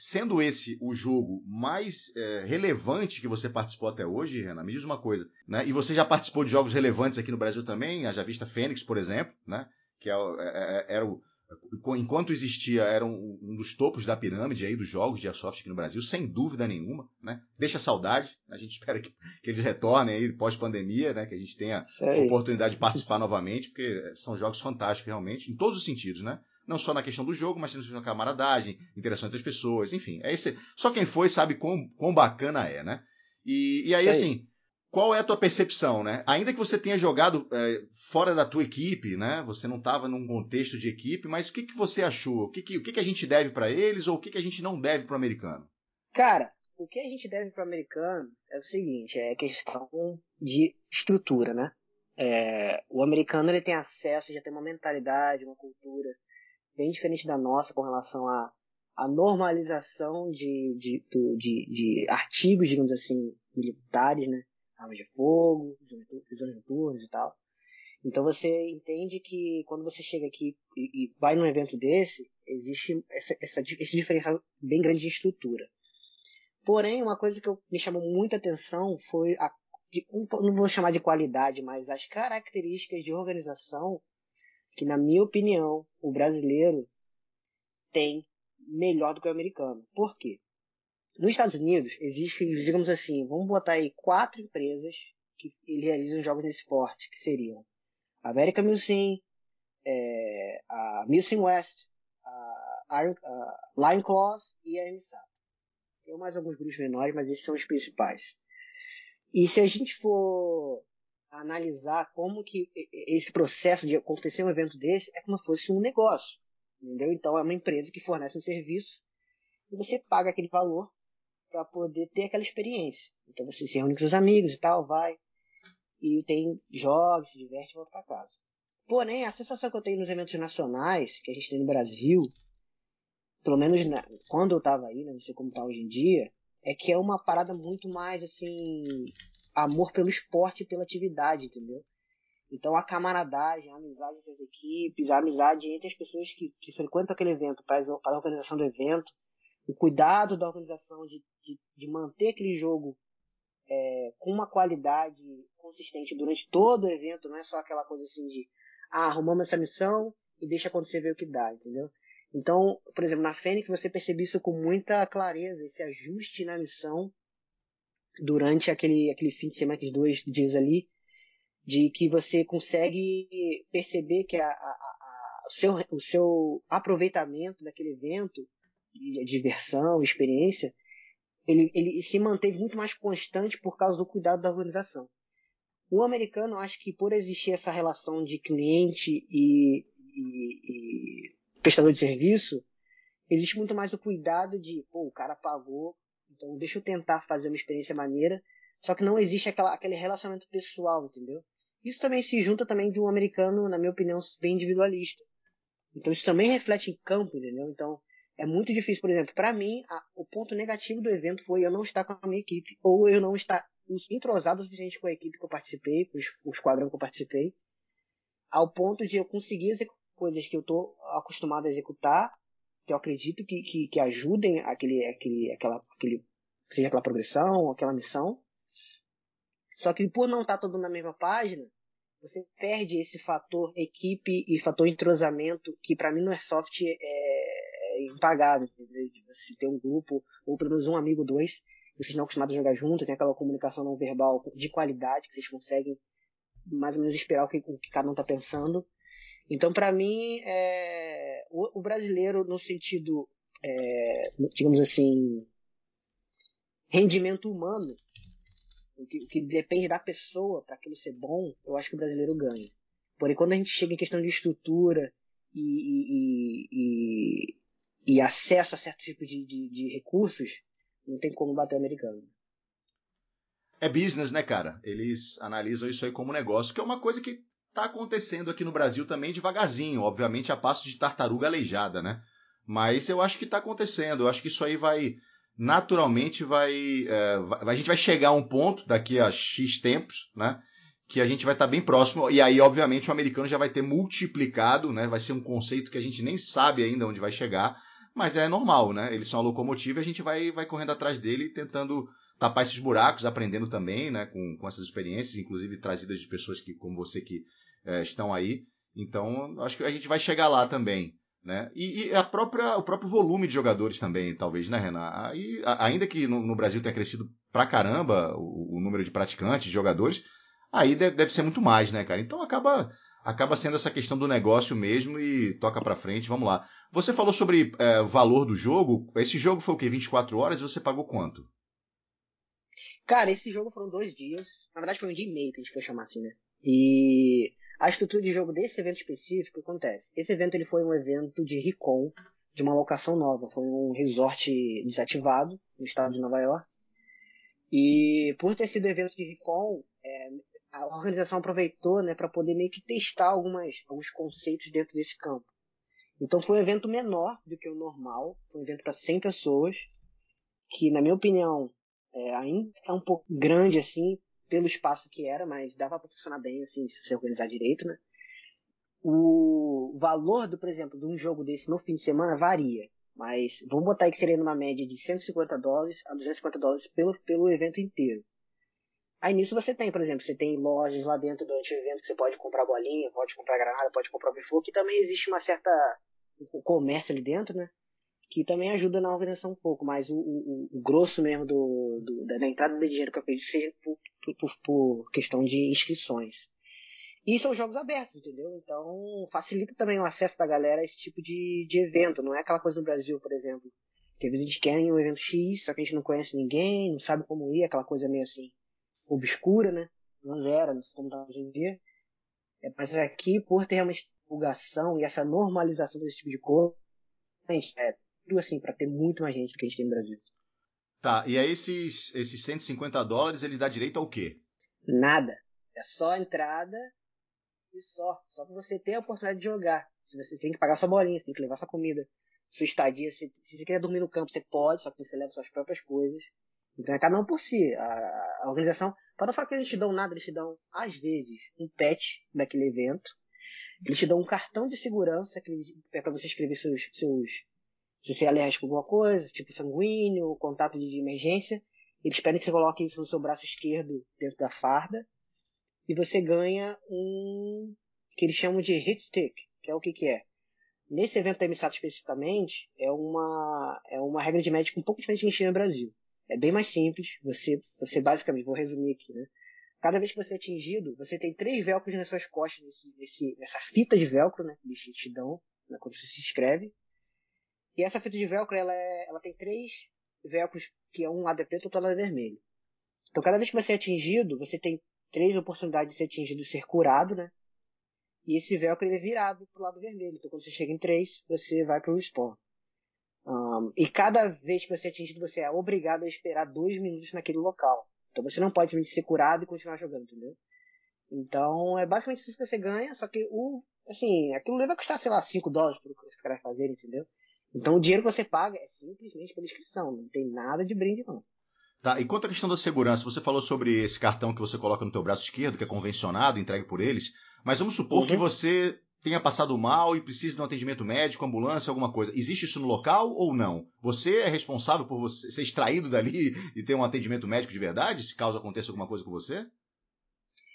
Sendo esse o jogo mais é, relevante que você participou até hoje, Renan, me diz uma coisa, né? E você já participou de jogos relevantes aqui no Brasil também, a Javista Fênix, por exemplo, né? Que é, é, é era o, enquanto existia, era um, um, dos topos da pirâmide aí dos jogos de Airsoft aqui no Brasil, sem dúvida nenhuma, né? Deixa saudade, a gente espera que, que eles retornem aí pós-pandemia, né? Que a gente tenha a oportunidade de participar novamente, porque são jogos fantásticos realmente, em todos os sentidos, né? Não só na questão do jogo, mas na questão da camaradagem, interação entre as pessoas, enfim. É esse, só quem foi sabe quão, quão bacana é, né? E, e aí, aí, assim, qual é a tua percepção, né? Ainda que você tenha jogado é, fora da tua equipe, né? Você não estava num contexto de equipe, mas o que, que você achou? O que, que, o que, que a gente deve para eles ou o que, que a gente não deve para o americano? Cara, o que a gente deve para o americano é o seguinte, é questão de estrutura, né? É, o americano ele tem acesso, já tem uma mentalidade, uma cultura bem diferente da nossa com relação à, à normalização de, de, de, de, artigos, digamos assim, militares, né? Armas de fogo, noturnas e tal. Então você entende que quando você chega aqui e, e vai num evento desse, existe essa, essa, esse diferencial bem grande de estrutura. Porém, uma coisa que eu, me chamou muita atenção foi a, de, não vou chamar de qualidade, mas as características de organização que, na minha opinião, o brasileiro tem melhor do que o americano. Por quê? Nos Estados Unidos, existem, digamos assim, vamos botar aí quatro empresas que realizam jogos nesse esporte, que seriam a American Museum, é, a Museum West, a, Iron, a Claws e a MSAP. Tem mais alguns grupos menores, mas esses são os principais. E se a gente for analisar como que esse processo de acontecer um evento desse é como se fosse um negócio, entendeu? Então é uma empresa que fornece um serviço e você paga aquele valor para poder ter aquela experiência. Então você se reúne com seus amigos e tal, vai e tem jogos, se diverte e volta para casa. Porém, a sensação que eu tenho nos eventos nacionais que a gente tem no Brasil, pelo menos na, quando eu tava aí, né, não sei como tá hoje em dia, é que é uma parada muito mais assim amor pelo esporte e pela atividade, entendeu? Então a camaradagem, a amizade entre as equipes, a amizade entre as pessoas que, que frequentam aquele evento para, a organização do evento, o cuidado da organização de, de, de manter aquele jogo é, com uma qualidade consistente durante todo o evento, não é só aquela coisa assim de ah, arrumamos essa missão e deixa acontecer ver o que dá, entendeu? Então, por exemplo, na Fênix você percebe isso com muita clareza, esse ajuste na missão durante aquele, aquele fim de semana, aqueles dois dias ali, de que você consegue perceber que a, a, a, o, seu, o seu aproveitamento daquele evento, diversão, experiência, ele, ele se manteve muito mais constante por causa do cuidado da organização. O americano, acho que por existir essa relação de cliente e, e, e prestador de serviço, existe muito mais o cuidado de, pô, o cara pagou, então deixa eu tentar fazer uma experiência maneira, só que não existe aquela, aquele relacionamento pessoal, entendeu? Isso também se junta também de um americano, na minha opinião, bem individualista. Então isso também reflete em campo, entendeu? Então é muito difícil, por exemplo, para mim, a, o ponto negativo do evento foi eu não estar com a minha equipe, ou eu não estar entrosado o suficiente com a equipe que eu participei, com o esquadrão que eu participei, ao ponto de eu conseguir coisas que eu estou acostumado a executar, que eu acredito que, que, que ajudem aquele, aquele, aquela, aquele, seja aquela progressão, aquela missão. Só que por não estar todo na mesma página, você perde esse fator equipe e fator entrosamento que para mim no Airsoft é, é impagável. Você ter um grupo, ou pelo menos um amigo, dois, vocês estão acostumados a jogar junto, tem aquela comunicação não verbal de qualidade que vocês conseguem mais ou menos esperar o que, o que cada um está pensando. Então, para mim, é, o, o, brasileiro, no sentido, é, digamos assim, rendimento humano, o que, o que depende da pessoa para aquilo ser bom, eu acho que o brasileiro ganha. Porém, quando a gente chega em questão de estrutura e, e, e acesso a certo tipo de, de, de recursos, não tem como bater o americano. É business, né, cara? Eles analisam isso aí como negócio, que é uma coisa que está acontecendo aqui no Brasil também devagarzinho, obviamente a passo de tartaruga aleijada, né? Mas eu acho que está acontecendo. Eu acho que isso aí vai naturalmente vai, é, vai, a gente vai chegar a um ponto daqui a x tempos, né? Que a gente vai estar tá bem próximo e aí obviamente o americano já vai ter multiplicado, né? Vai ser um conceito que a gente nem sabe ainda onde vai chegar, mas é normal, né? Eles são a locomotiva e a gente vai, vai correndo atrás dele tentando tapar esses buracos, aprendendo também, né? Com, com essas experiências, inclusive trazidas de pessoas que como você que é, estão aí. Então, acho que a gente vai chegar lá também. Né? E, e, a própria, o próprio volume de jogadores também, talvez, né, Renan? Aí, ainda que no, no, Brasil tenha crescido pra caramba o, o, número de praticantes, de jogadores, aí deve, deve, ser muito mais, né, cara? Então acaba, acaba sendo essa questão do negócio mesmo e toca pra frente, vamos lá. Você falou sobre é, o valor do jogo. Esse jogo foi o quê? 24 horas e você pagou quanto? Cara, esse jogo foram dois dias. Na verdade, foi um dia e meio que a gente foi chamar assim, né? E a estrutura de jogo desse evento específico acontece. Esse evento ele foi um evento de recon, de uma locação nova. Foi um resort desativado no estado de Nova York. E por ter sido evento de recon, é, a organização aproveitou né, para poder meio que testar algumas, alguns conceitos dentro desse campo. Então foi um evento menor do que o normal, foi um evento para 100 pessoas, que na minha opinião é, ainda é um pouco grande assim, pelo espaço que era, mas dava para funcionar bem assim, se você organizar direito, né? O valor, do, por exemplo, de um jogo desse no fim de semana varia, mas vamos botar aí que seria numa média de 150 dólares a 250 dólares pelo, pelo evento inteiro. Aí nisso você tem, por exemplo, você tem lojas lá dentro durante o evento que você pode comprar bolinha, pode comprar granada, pode comprar o que também existe uma certa um comércio ali dentro, né? Que também ajuda na organização um pouco, mas o, o, o grosso mesmo do, do, da entrada de dinheiro que eu acredito seja por, por, por questão de inscrições. E são jogos abertos, entendeu? Então facilita também o acesso da galera a esse tipo de, de evento. Não é aquela coisa no Brasil, por exemplo, que às vezes a gente quer um evento X, só que a gente não conhece ninguém, não sabe como ir, aquela coisa meio assim obscura, né? Não era, não sei como tá hoje em dia. É, mas aqui, por ter realmente divulgação e essa normalização desse tipo de coisa, é tudo assim, para ter muito mais gente do que a gente tem no Brasil. Tá, e aí esses, esses 150 dólares, eles dá direito ao quê? Nada. É só entrada e só. Só pra você ter a oportunidade de jogar. Se você tem que pagar sua bolinha, você tem que levar sua comida. Sua estadia, se, se você quiser dormir no campo, você pode, só que você leva suas próprias coisas. Então é cada um por si. A, a organização, para não falar que eles te dão nada, eles te dão, às vezes, um patch daquele evento. Eles te dão um cartão de segurança que é para você escrever seus, seus. Se você é alérgico a alguma coisa, tipo sanguíneo, contato de emergência. Eles pedem que você coloque isso no seu braço esquerdo dentro da farda. E você ganha um. que eles chamam de hit stick, que é o que, que é? Nesse evento da Emissato especificamente, é uma, é uma regra de médico um pouco diferente que a gente no Brasil. É bem mais simples. Você, você basicamente, vou resumir aqui, né? Cada vez que você é atingido, você tem três velcros nas suas costas, nesse, nesse, nessa fita de velcro, né? Que eles te dão né, quando você se inscreve. E essa fita de velcro, ela, é, ela tem três velcros, que é um lado é preto e outro lado é vermelho. Então, cada vez que você é atingido, você tem três oportunidades de ser atingido e ser curado, né? E esse velcro ele é virado pro lado vermelho. Então, quando você chega em três, você vai pro respawn. Um, e cada vez que você é atingido, você é obrigado a esperar dois minutos naquele local. Então você não pode ser curado e continuar jogando, entendeu? Então é basicamente isso que você ganha, só que o. Assim, aquilo vai custar, sei lá, 5 dólares para os caras fazerem, entendeu? Então o dinheiro que você paga é simplesmente pela inscrição, não tem nada de brinde não. Tá, e quanto à questão da segurança, você falou sobre esse cartão que você coloca no teu braço esquerdo, que é convencionado, entregue por eles, mas vamos supor uhum. que você tenha passado mal e precise de um atendimento médico, ambulância, alguma coisa. Existe isso no local ou não? Você é responsável por você ser extraído dali e ter um atendimento médico de verdade, se caso aconteça alguma coisa com você?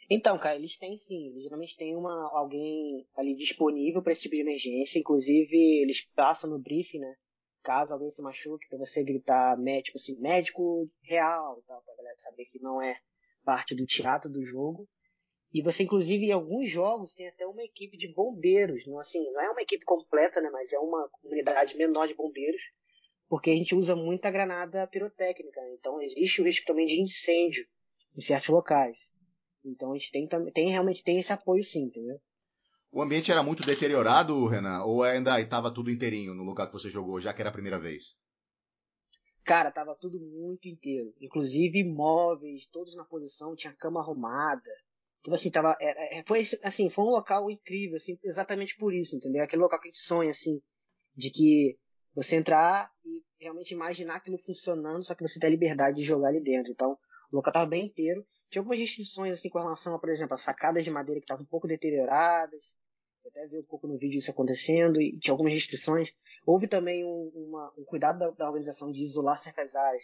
Então, cara, eles têm sim. Eles geralmente têm uma, alguém ali disponível para esse tipo de emergência. Inclusive, eles passam no briefing, né? Caso alguém se machuque, para você gritar médico, assim, médico real tal, pra galera saber que não é parte do teatro do jogo. E você, inclusive, em alguns jogos tem até uma equipe de bombeiros. Não, assim, não é uma equipe completa, né? Mas é uma comunidade menor de bombeiros. Porque a gente usa muita granada pirotécnica. Né? Então existe o risco também de incêndio em certos locais. Então a gente tem, tem realmente tem esse apoio sim, entendeu? O ambiente era muito deteriorado, Renan? Ou ainda estava tudo inteirinho no lugar que você jogou, já que era a primeira vez? Cara, tava tudo muito inteiro. Inclusive móveis, todos na posição, tinha cama arrumada. Então, assim, tava. É, é, foi, assim, foi um local incrível, assim, exatamente por isso, entendeu? Aquele local que a gente sonha, assim, de que você entrar e realmente imaginar aquilo funcionando, só que você tem a liberdade de jogar ali dentro. Então, o local tava bem inteiro. Tinha algumas restrições, assim, com relação a, por exemplo, as sacadas de madeira que estavam um pouco deterioradas. Eu até vi um pouco no vídeo isso acontecendo e tinha algumas restrições. Houve também um, uma, um cuidado da, da organização de isolar certas áreas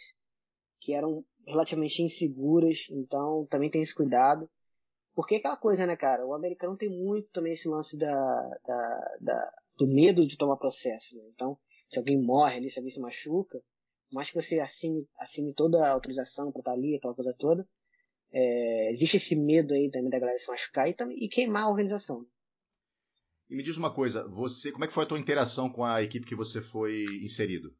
que eram relativamente inseguras, então também tem esse cuidado. Porque é aquela coisa, né, cara? O americano tem muito também esse lance da, da, da do medo de tomar processo. Né? Então, se alguém morre ali, se alguém se machuca, mais que você assine, assine toda a autorização para estar ali, aquela coisa toda, é, existe esse medo aí também da galera se machucar e, e queimar a organização. E me diz uma coisa, você, como é que foi a tua interação com a equipe que você foi inserido?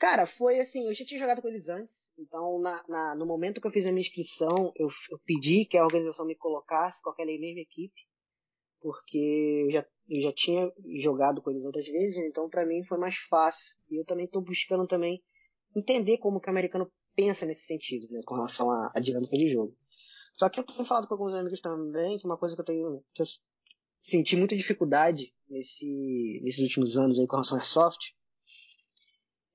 Cara, foi assim, eu já tinha jogado com eles antes, então na, na, no momento que eu fiz a minha inscrição, eu, eu, pedi que a organização me colocasse com aquela mesma equipe, porque eu já, eu já tinha jogado com eles outras vezes, então para mim foi mais fácil. E eu também estou buscando também entender como que o americano pensa nesse sentido, né, com relação à, à dinâmica de jogo. Só que eu tenho falado com alguns amigos também, que uma coisa que eu tenho, que eu senti muita dificuldade nesse, nesses últimos anos aí com relação ao soft,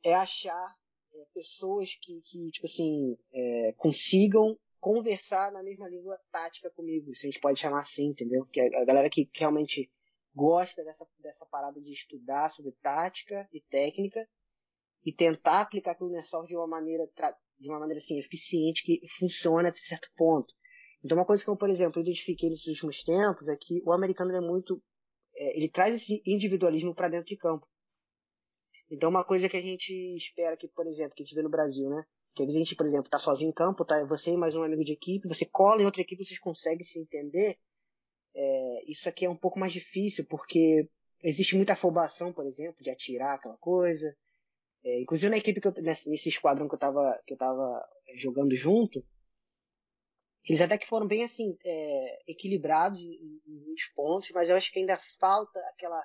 é achar é, pessoas que, que, tipo assim, é, consigam conversar na mesma língua tática comigo, se a gente pode chamar assim, entendeu? Que a, galera que, que realmente gosta dessa, dessa parada de estudar sobre tática e técnica e tentar aplicar aquilo no Airsoft de uma maneira, de uma maneira assim, eficiente, que funciona até certo ponto. Então uma coisa que eu, por exemplo, identifiquei nesses últimos tempos é que o americano é muito, é, ele traz esse individualismo para dentro de campo. Então uma coisa que a gente espera que, por exemplo, que a gente vê no Brasil, né? Que às vezes a gente, por exemplo, tá sozinho em campo, tá você e mais um amigo de equipe, você cola em outra equipe, vocês conseguem se entender. É, isso aqui é um pouco mais difícil, porque existe muita afobação, por exemplo, de atirar aquela coisa. É, inclusive na equipe que eu, nesse, nesse esquadrão que eu tava, que eu tava jogando junto, eles até que foram bem assim, é, equilibrados em, em muitos pontos, mas eu acho que ainda falta aquela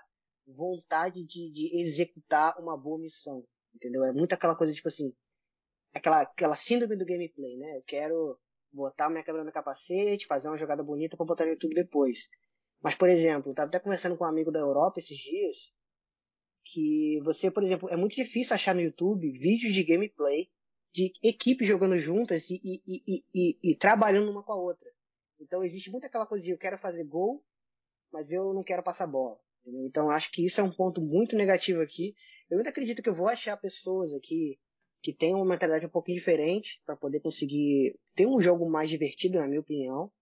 vontade de, de executar uma boa missão. Entendeu? É muito aquela coisa, tipo assim, aquela, aquela síndrome do gameplay, né? Eu quero botar minha câmera no capacete, fazer uma jogada bonita para botar no YouTube depois. Mas, por exemplo, eu tava até conversando com um amigo da Europa esses dias, que você, por exemplo, é muito difícil achar no YouTube vídeos de gameplay de equipes jogando juntas e, e, e, e, e trabalhando uma com a outra. Então existe muito aquela coisa de eu quero fazer gol, mas eu não quero passar bola. Entendeu? Então acho que isso é um ponto muito negativo aqui. Eu ainda acredito que eu vou achar pessoas aqui que tenham uma mentalidade um pouquinho diferente para poder conseguir ter um jogo mais divertido, na minha opinião.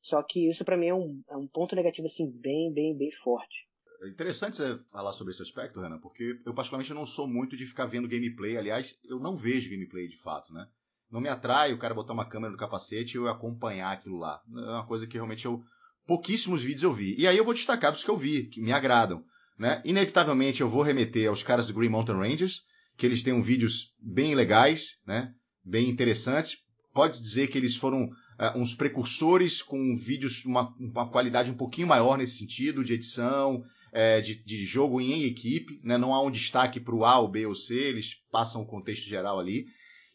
Só que isso para mim é um, é um ponto negativo assim bem, bem, bem forte. É interessante você falar sobre esse aspecto, Renan, porque eu particularmente não sou muito de ficar vendo gameplay. Aliás, eu não vejo gameplay de fato, né? Não me atrai o cara botar uma câmera no capacete e eu acompanhar aquilo lá. É uma coisa que realmente eu pouquíssimos vídeos eu vi. E aí eu vou destacar dos que eu vi, que me agradam. Né? Inevitavelmente eu vou remeter aos caras do Green Mountain Rangers, que eles têm vídeos bem legais, né? bem interessantes. Pode dizer que eles foram uh, uns precursores com vídeos uma, uma qualidade um pouquinho maior nesse sentido, de edição, é, de, de, jogo em equipe. Né? Não há um destaque para o A, o B ou C, eles passam o contexto geral ali.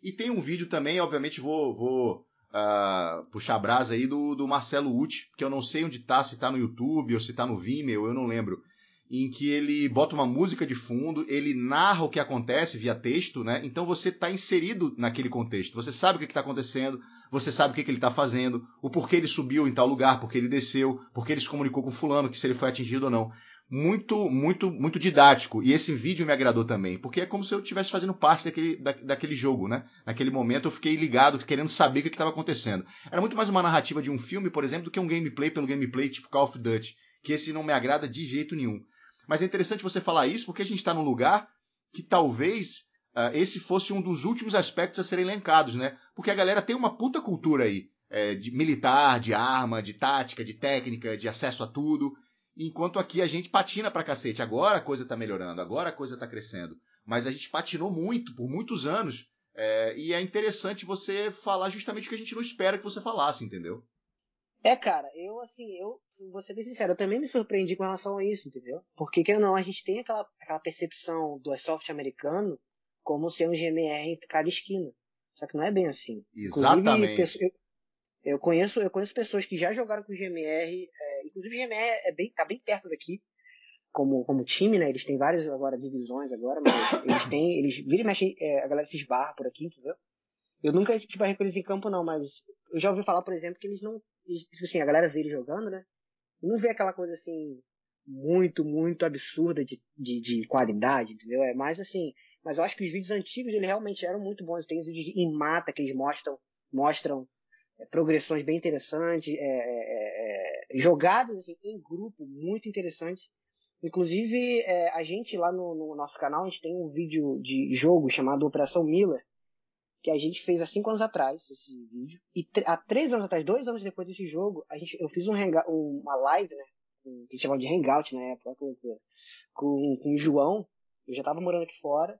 E tem um vídeo também, obviamente vou, vou uh, puxar a brasa aí do, do Marcelo Uti, que eu não sei onde tá, se tá no YouTube ou se tá no Vimeo, eu não lembro. Em que ele bota uma música de fundo, ele narra o que acontece via texto, né? Então você está inserido naquele contexto. Você sabe o que está acontecendo, você sabe o que, que ele está fazendo, o porquê ele subiu em tal lugar, porque ele desceu, porque ele se comunicou com fulano, que se ele foi atingido ou não muito, muito, muito didático. E esse vídeo me agradou também, porque é como se eu estivesse fazendo parte daquele, da, daquele jogo, né? Naquele momento eu fiquei ligado, querendo saber o que estava acontecendo. Era muito mais uma narrativa de um filme, por exemplo, do que um gameplay pelo gameplay tipo Call of Duty, que esse não me agrada de jeito nenhum. Mas é interessante você falar isso, porque a gente está num lugar que talvez uh, esse fosse um dos últimos aspectos a serem elencados, né? Porque a galera tem uma puta cultura aí. É, de militar, de arma, de tática, de técnica, de acesso a tudo. Enquanto aqui a gente patina pra cacete. Agora a coisa tá melhorando, agora a coisa tá crescendo. Mas a gente patinou muito, por muitos anos. É, e é interessante você falar justamente o que a gente não espera que você falasse, entendeu? É, cara, eu assim, eu vou ser bem sincero, eu também me surpreendi com relação a isso, entendeu? Porque que não, a gente tem aquela, aquela percepção do airsoft americano como ser um GMR em cada esquina. Só que não é bem assim. Exatamente. Inclusive, eu conheço, eu conheço pessoas que já jogaram com o GMR, é, inclusive o GMR é bem, tá bem perto daqui, como, como time, né? Eles têm várias agora divisões agora, mas eles têm, eles viram e mexem, é, a galera se esbarra por aqui, entendeu? Eu nunca tipo, com eles em campo não, mas eu já ouvi falar, por exemplo, que eles não, eles, tipo assim, a galera vê eles jogando, né? Não vê aquela coisa assim muito, muito absurda de, de, de qualidade, entendeu? É mais assim, mas eu acho que os vídeos antigos eles realmente eram muito bons. Tem vídeos em mata que eles mostram, mostram progressões bem interessantes, é, é, é, jogadas assim, em grupo muito interessantes. Inclusive, é, a gente lá no, no, nosso canal, a gente tem um vídeo de jogo chamado Operação Miller, que a gente fez há cinco anos atrás, esse vídeo. E há três anos atrás, dois anos depois desse jogo, a gente, eu fiz um uma live, né, que a gente chamava de Hangout na época, com, com, com o João, eu já estava morando aqui fora,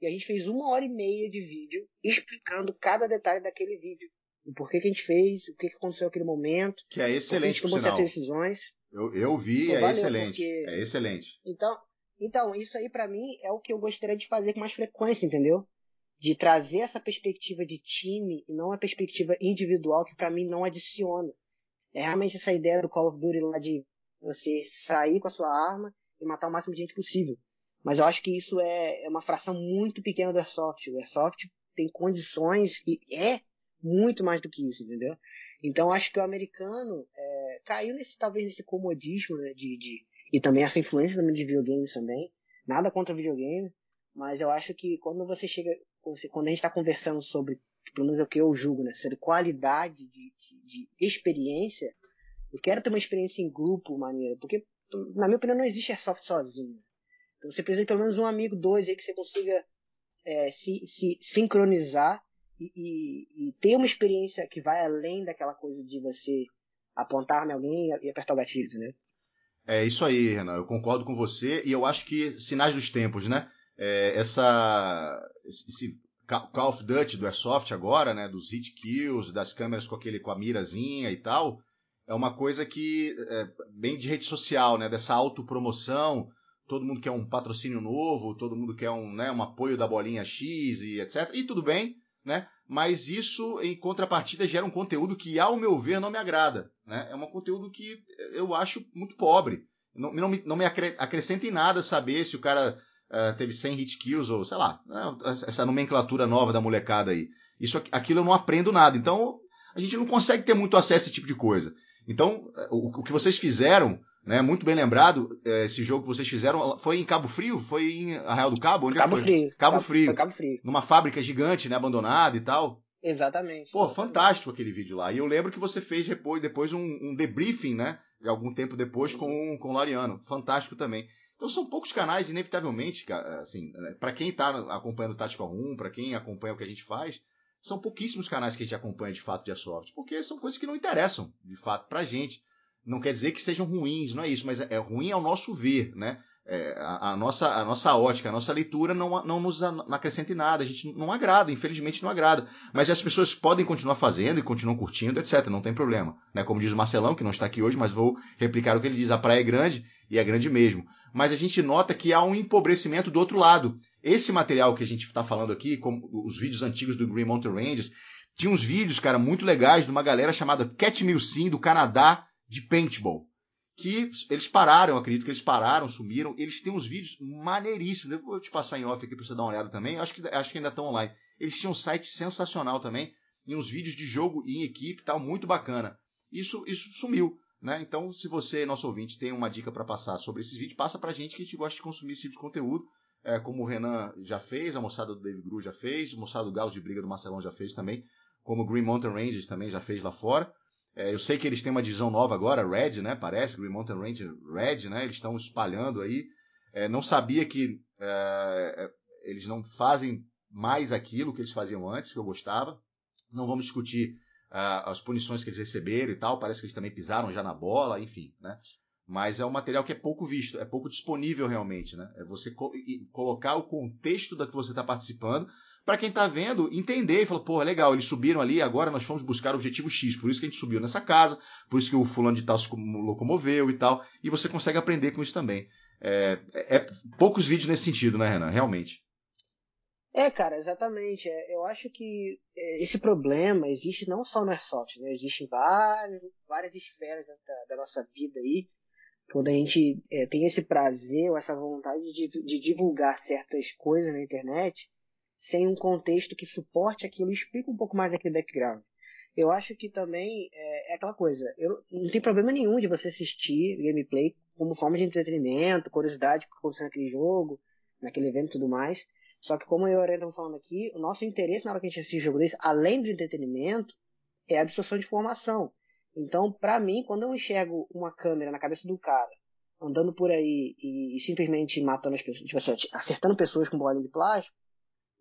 e a gente fez uma hora e meia de vídeo explicando cada detalhe daquele vídeo o porquê que a gente fez, o que, que aconteceu naquele momento. Que é excelente, gente tomou certas decisões. Eu, eu vi, é excelente. Porque... É excelente. Então, então isso aí para mim é o que eu gostaria de fazer com mais frequência, entendeu? De trazer essa perspectiva de time e não a perspectiva individual que para mim não adiciona. É realmente essa ideia do Call of Duty lá de você sair com a sua arma e matar o máximo de gente possível. Mas eu acho que isso é, é uma fração muito pequena do Airsoft. O Airsoft tem condições e é muito mais do que isso, entendeu? Então acho que o americano é, caiu nesse talvez nesse comodismo né, de, de, e também essa influência também de videogames também. Nada contra videogame, Mas eu acho que quando você chega, quando a gente está conversando sobre, pelo menos é o que eu julgo, né, sobre qualidade de, de, de experiência, eu quero ter uma experiência em grupo maneira, porque na minha opinião não existe airsoft sozinho. Então você precisa de pelo menos um amigo, dois aí que você consiga é, se, se sincronizar e, e, e, ter uma experiência que vai além daquela coisa de você apontar em alguém e apertar o gatilho, né? É isso aí, Renan. Eu concordo com você e eu acho que sinais dos tempos, né? É, essa esse Call of Duty do Airsoft agora, né? Dos hit kills, das câmeras com aquele com a mirazinha e tal, é uma coisa que é bem de rede social, né? Dessa autopromoção. Todo mundo quer um patrocínio novo, todo mundo quer um, né, um apoio da bolinha X e etc. E tudo bem, né? Mas isso, em contrapartida, gera um conteúdo que, ao meu ver, não me agrada. Né? É um conteúdo que eu acho muito pobre. Não, não, me, não me acrescenta em nada saber se o cara uh, teve 100 hit kills ou, sei lá, né? essa nomenclatura nova da molecada aí. Isso, aquilo eu não aprendo nada. Então, a gente não consegue ter muito acesso a esse tipo de coisa. Então, o, o que vocês fizeram né? Muito bem lembrado, é, esse jogo que vocês fizeram foi em Cabo Frio? Foi em Arraial do Cabo? Onde Cabo foi? Frio. Cabo, Cabo Frio. Cabo Frio. Numa fábrica gigante, né? Abandonada e tal. Exatamente. Pô, fantástico aquele vídeo lá. E eu lembro que você fez depois, depois um, um debriefing, né? Algum tempo depois com, com o Lariano. Fantástico também. Então são poucos canais, inevitavelmente, assim, né, para quem está acompanhando o Tactical Room, para quem acompanha o que a gente faz, são pouquíssimos canais que a gente acompanha de fato de Airsoft, porque são coisas que não interessam, de fato, pra gente. Não quer dizer que sejam ruins, não é isso, mas é ruim ao nosso ver, né? É, a, a, nossa, a nossa ótica, a nossa leitura não, não nos acrescenta em nada, a gente não agrada, infelizmente não agrada. Mas as pessoas podem continuar fazendo e continuam curtindo, etc. Não tem problema. Né? Como diz o Marcelão, que não está aqui hoje, mas vou replicar o que ele diz: a praia é grande e é grande mesmo. Mas a gente nota que há um empobrecimento do outro lado. Esse material que a gente está falando aqui, como os vídeos antigos do Green Mountain Rangers, tinha uns vídeos, cara, muito legais de uma galera chamada Cat Milsim, do Canadá, de paintball. Que eles pararam, acredito que eles pararam, sumiram. Eles têm uns vídeos maneiríssimos. Eu vou te passar em off aqui para você dar uma olhada também. Acho que, acho que ainda estão online. Eles tinham um site sensacional também. E uns vídeos de jogo em equipe tal, muito bacana. Isso, isso sumiu. Né? Então, se você, nosso ouvinte, tem uma dica para passar sobre esses vídeos, passa para gente que a gente gosta de consumir esse tipo de conteúdo. É, como o Renan já fez, a moçada do David Gru já fez, a moçada do Galo de Briga do Marcelão já fez também, como o Green Mountain Rangers também já fez lá fora. É, eu sei que eles têm uma divisão nova agora, Red, né? Parece, Green Mountain Ranger Red, né? Eles estão espalhando aí. É, não sabia que é, é, eles não fazem mais aquilo que eles faziam antes, que eu gostava. Não vamos discutir uh, as punições que eles receberam e tal. Parece que eles também pisaram já na bola, enfim, né? Mas é um material que é pouco visto, é pouco disponível realmente, né? É você co colocar o contexto da que você está participando para quem está vendo entender e falar, pô, legal, eles subiram ali, agora nós fomos buscar o objetivo X, por isso que a gente subiu nessa casa, por isso que o fulano de tal se locomoveu e tal, e você consegue aprender com isso também. É, é, é poucos vídeos nesse sentido, né, Renan? Realmente. É, cara, exatamente. É, eu acho que é, esse problema existe não só no Airsoft, né? Existe em várias, várias esferas da, da nossa vida aí, quando a gente é, tem esse prazer ou essa vontade de, de divulgar certas coisas na internet, sem um contexto que suporte aquilo e explique um pouco mais aquele background. Eu acho que também é, é aquela coisa, eu, não tem problema nenhum de você assistir gameplay como forma de entretenimento, curiosidade do que aconteceu naquele jogo, naquele evento e tudo mais. Só que como eu e o Aurélio estamos falando aqui, o nosso interesse na hora que a gente assiste jogo desse, além do entretenimento, é a absorção de informação. Então, para mim, quando eu enxergo uma câmera na cabeça do cara, andando por aí e, e simplesmente matando as pessoas, tipo assim, acertando pessoas com bolinha de plástico,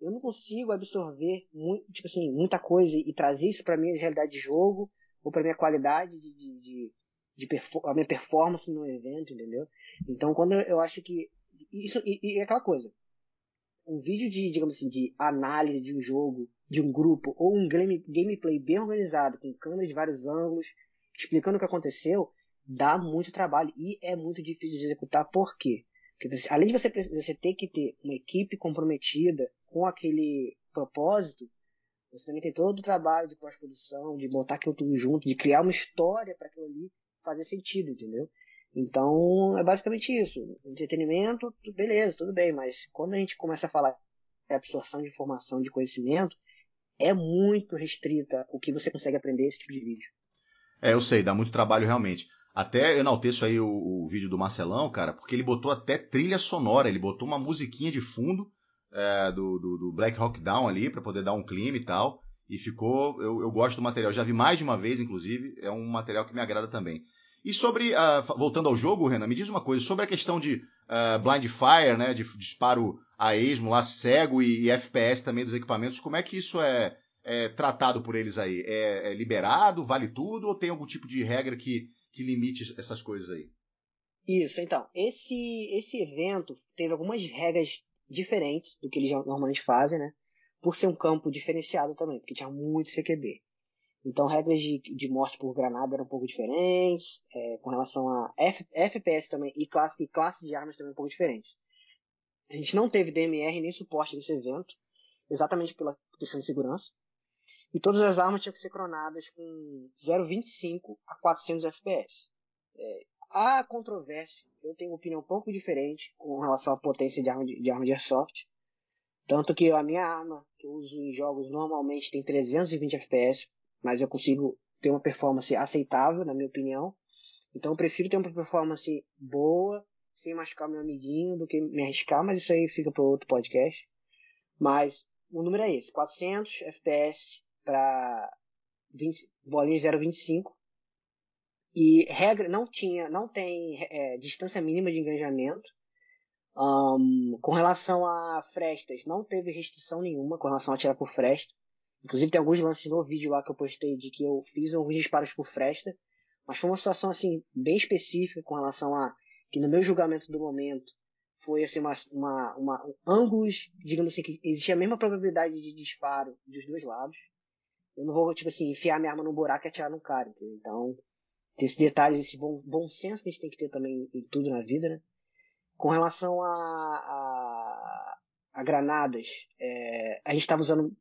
eu não consigo absorver muito, tipo assim, muita coisa e trazer isso para minha realidade de jogo ou para minha qualidade de, de, de, de a minha performance no evento, entendeu? Então, quando eu, acho que isso e, e aquela coisa, um vídeo de, digamos assim, de análise de um jogo, de um grupo ou um game, gameplay bem organizado com câmeras de vários ângulos, explicando o que aconteceu, dá muito trabalho e é muito difícil de executar. Por quê? Porque além de você, você ter que ter uma equipe comprometida com aquele propósito, você também tem todo o trabalho de pós-produção, de botar aquilo tudo junto, de criar uma história para aquilo ali fazer sentido, entendeu? Então, é basicamente isso. Entretenimento, beleza, tudo bem, mas quando a gente começa a falar de absorção de informação, de conhecimento, é muito restrita o que você consegue aprender esse tipo de vídeo. É, eu sei, dá muito trabalho realmente. Até enalteço aí o, o, vídeo do Marcelão, cara, porque ele botou até trilha sonora, ele botou uma musiquinha de fundo é, do, do, do, Black Hawk Down ali, para poder dar um clima e tal. E ficou. Eu, eu gosto do material. Já vi mais de uma vez, inclusive. É um material que me agrada também. E sobre. Uh, voltando ao jogo, Renan, me diz uma coisa. Sobre a questão de uh, blind fire, né? De, disparo a esmo lá, cego e, e, FPS também dos equipamentos. Como é que isso é, é tratado por eles aí? É, é, liberado? Vale tudo? Ou tem algum tipo de regra que, que limite essas coisas aí? Isso, então. Esse, esse evento teve algumas regras diferentes do que eles normalmente fazem, né? Por ser um campo diferenciado também, porque tinha muito CQB. Então, regras de, de morte por granada eram um pouco diferentes, é, com relação a F, FPS também, e classe, e classe de armas também um pouco diferentes. A gente não teve DMR nem suporte nesse evento, exatamente pela questão de segurança. E todas as armas tinham que ser cronadas com 0.25 a 400 FPS. É, há controvérsia, eu tenho uma opinião um pouco diferente com relação à potência de arma de, de, arma de airsoft. Tanto que a minha arma, que eu uso em jogos, normalmente tem 320 FPS, mas eu consigo ter uma performance aceitável, na minha opinião. Então eu prefiro ter uma performance boa sem machucar meu amiguinho do que me arriscar, mas isso aí fica para outro podcast. Mas o número é esse, 400 FPS para bolinha 0.25 e regra não tinha, não tem é, distância mínima de engajamento. Um, com relação a frestas, não teve restrição nenhuma com relação a tirar por fresta. Inclusive tem alguns lances no vídeo lá que eu postei de que eu fiz alguns disparos por fresta, mas foi uma situação assim bem específica com relação a que no meu julgamento do momento foi assim uma, uma, uma ângulos, digamos assim, que existia a mesma probabilidade de disparo dos dois lados. Eu não vou, tipo assim, enfiar minha arma num buraco e atirar num cara, entendeu? Então, tem esses detalhes, esse bom, bom senso que a gente tem que ter também em tudo na vida, né? Com relação a, a, a granadas, é, a gente estava usando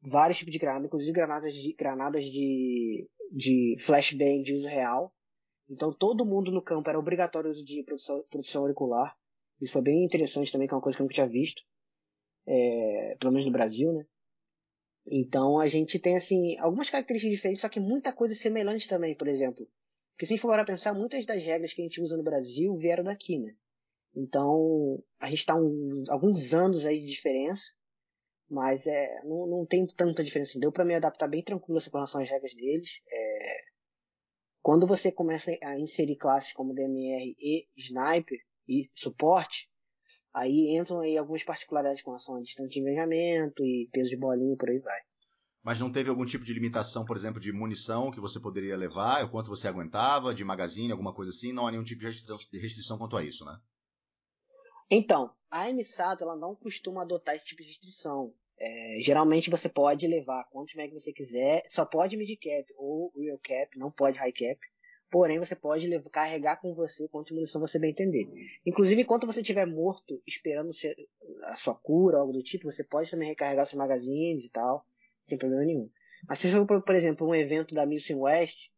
vários tipos de granadas, inclusive granadas de, granadas de, de flashbang de uso real. Então todo mundo no campo era obrigatório uso de produção, produção auricular. Isso foi bem interessante também, que é uma coisa que eu nunca tinha visto. É, pelo menos no Brasil, né? Então a gente tem assim algumas características diferentes, só que muita coisa semelhante também, por exemplo. Porque se a gente for pensar, muitas das regras que a gente usa no Brasil vieram daqui, né? Então a gente está um, alguns anos aí de diferença, mas é, não, não tem tanta diferença. Deu para me adaptar bem tranquilo com relação às regras deles. É, quando você começa a inserir classes como DMR e Sniper e suporte, aí entram aí algumas particularidades com relação a distância de engajamento e peso de bolinha e por aí vai. Mas não teve algum tipo de limitação, por exemplo, de munição que você poderia levar, o quanto você aguentava, de magazine, alguma coisa assim? Não há nenhum tipo de restrição, quanto a isso, né? Então, a MSATO ela não costuma adotar esse tipo de restrição. É, geralmente você pode levar quantos mag você quiser, só pode mid cap ou real cap, não pode high cap. Porém, você pode levar, carregar com você quanto munição você bem entender. Inclusive, enquanto você estiver morto, esperando a sua cura, algo do tipo, você pode também recarregar seus magazines e tal, sem problema nenhum. Mas se for, por exemplo, um evento da Milsim West,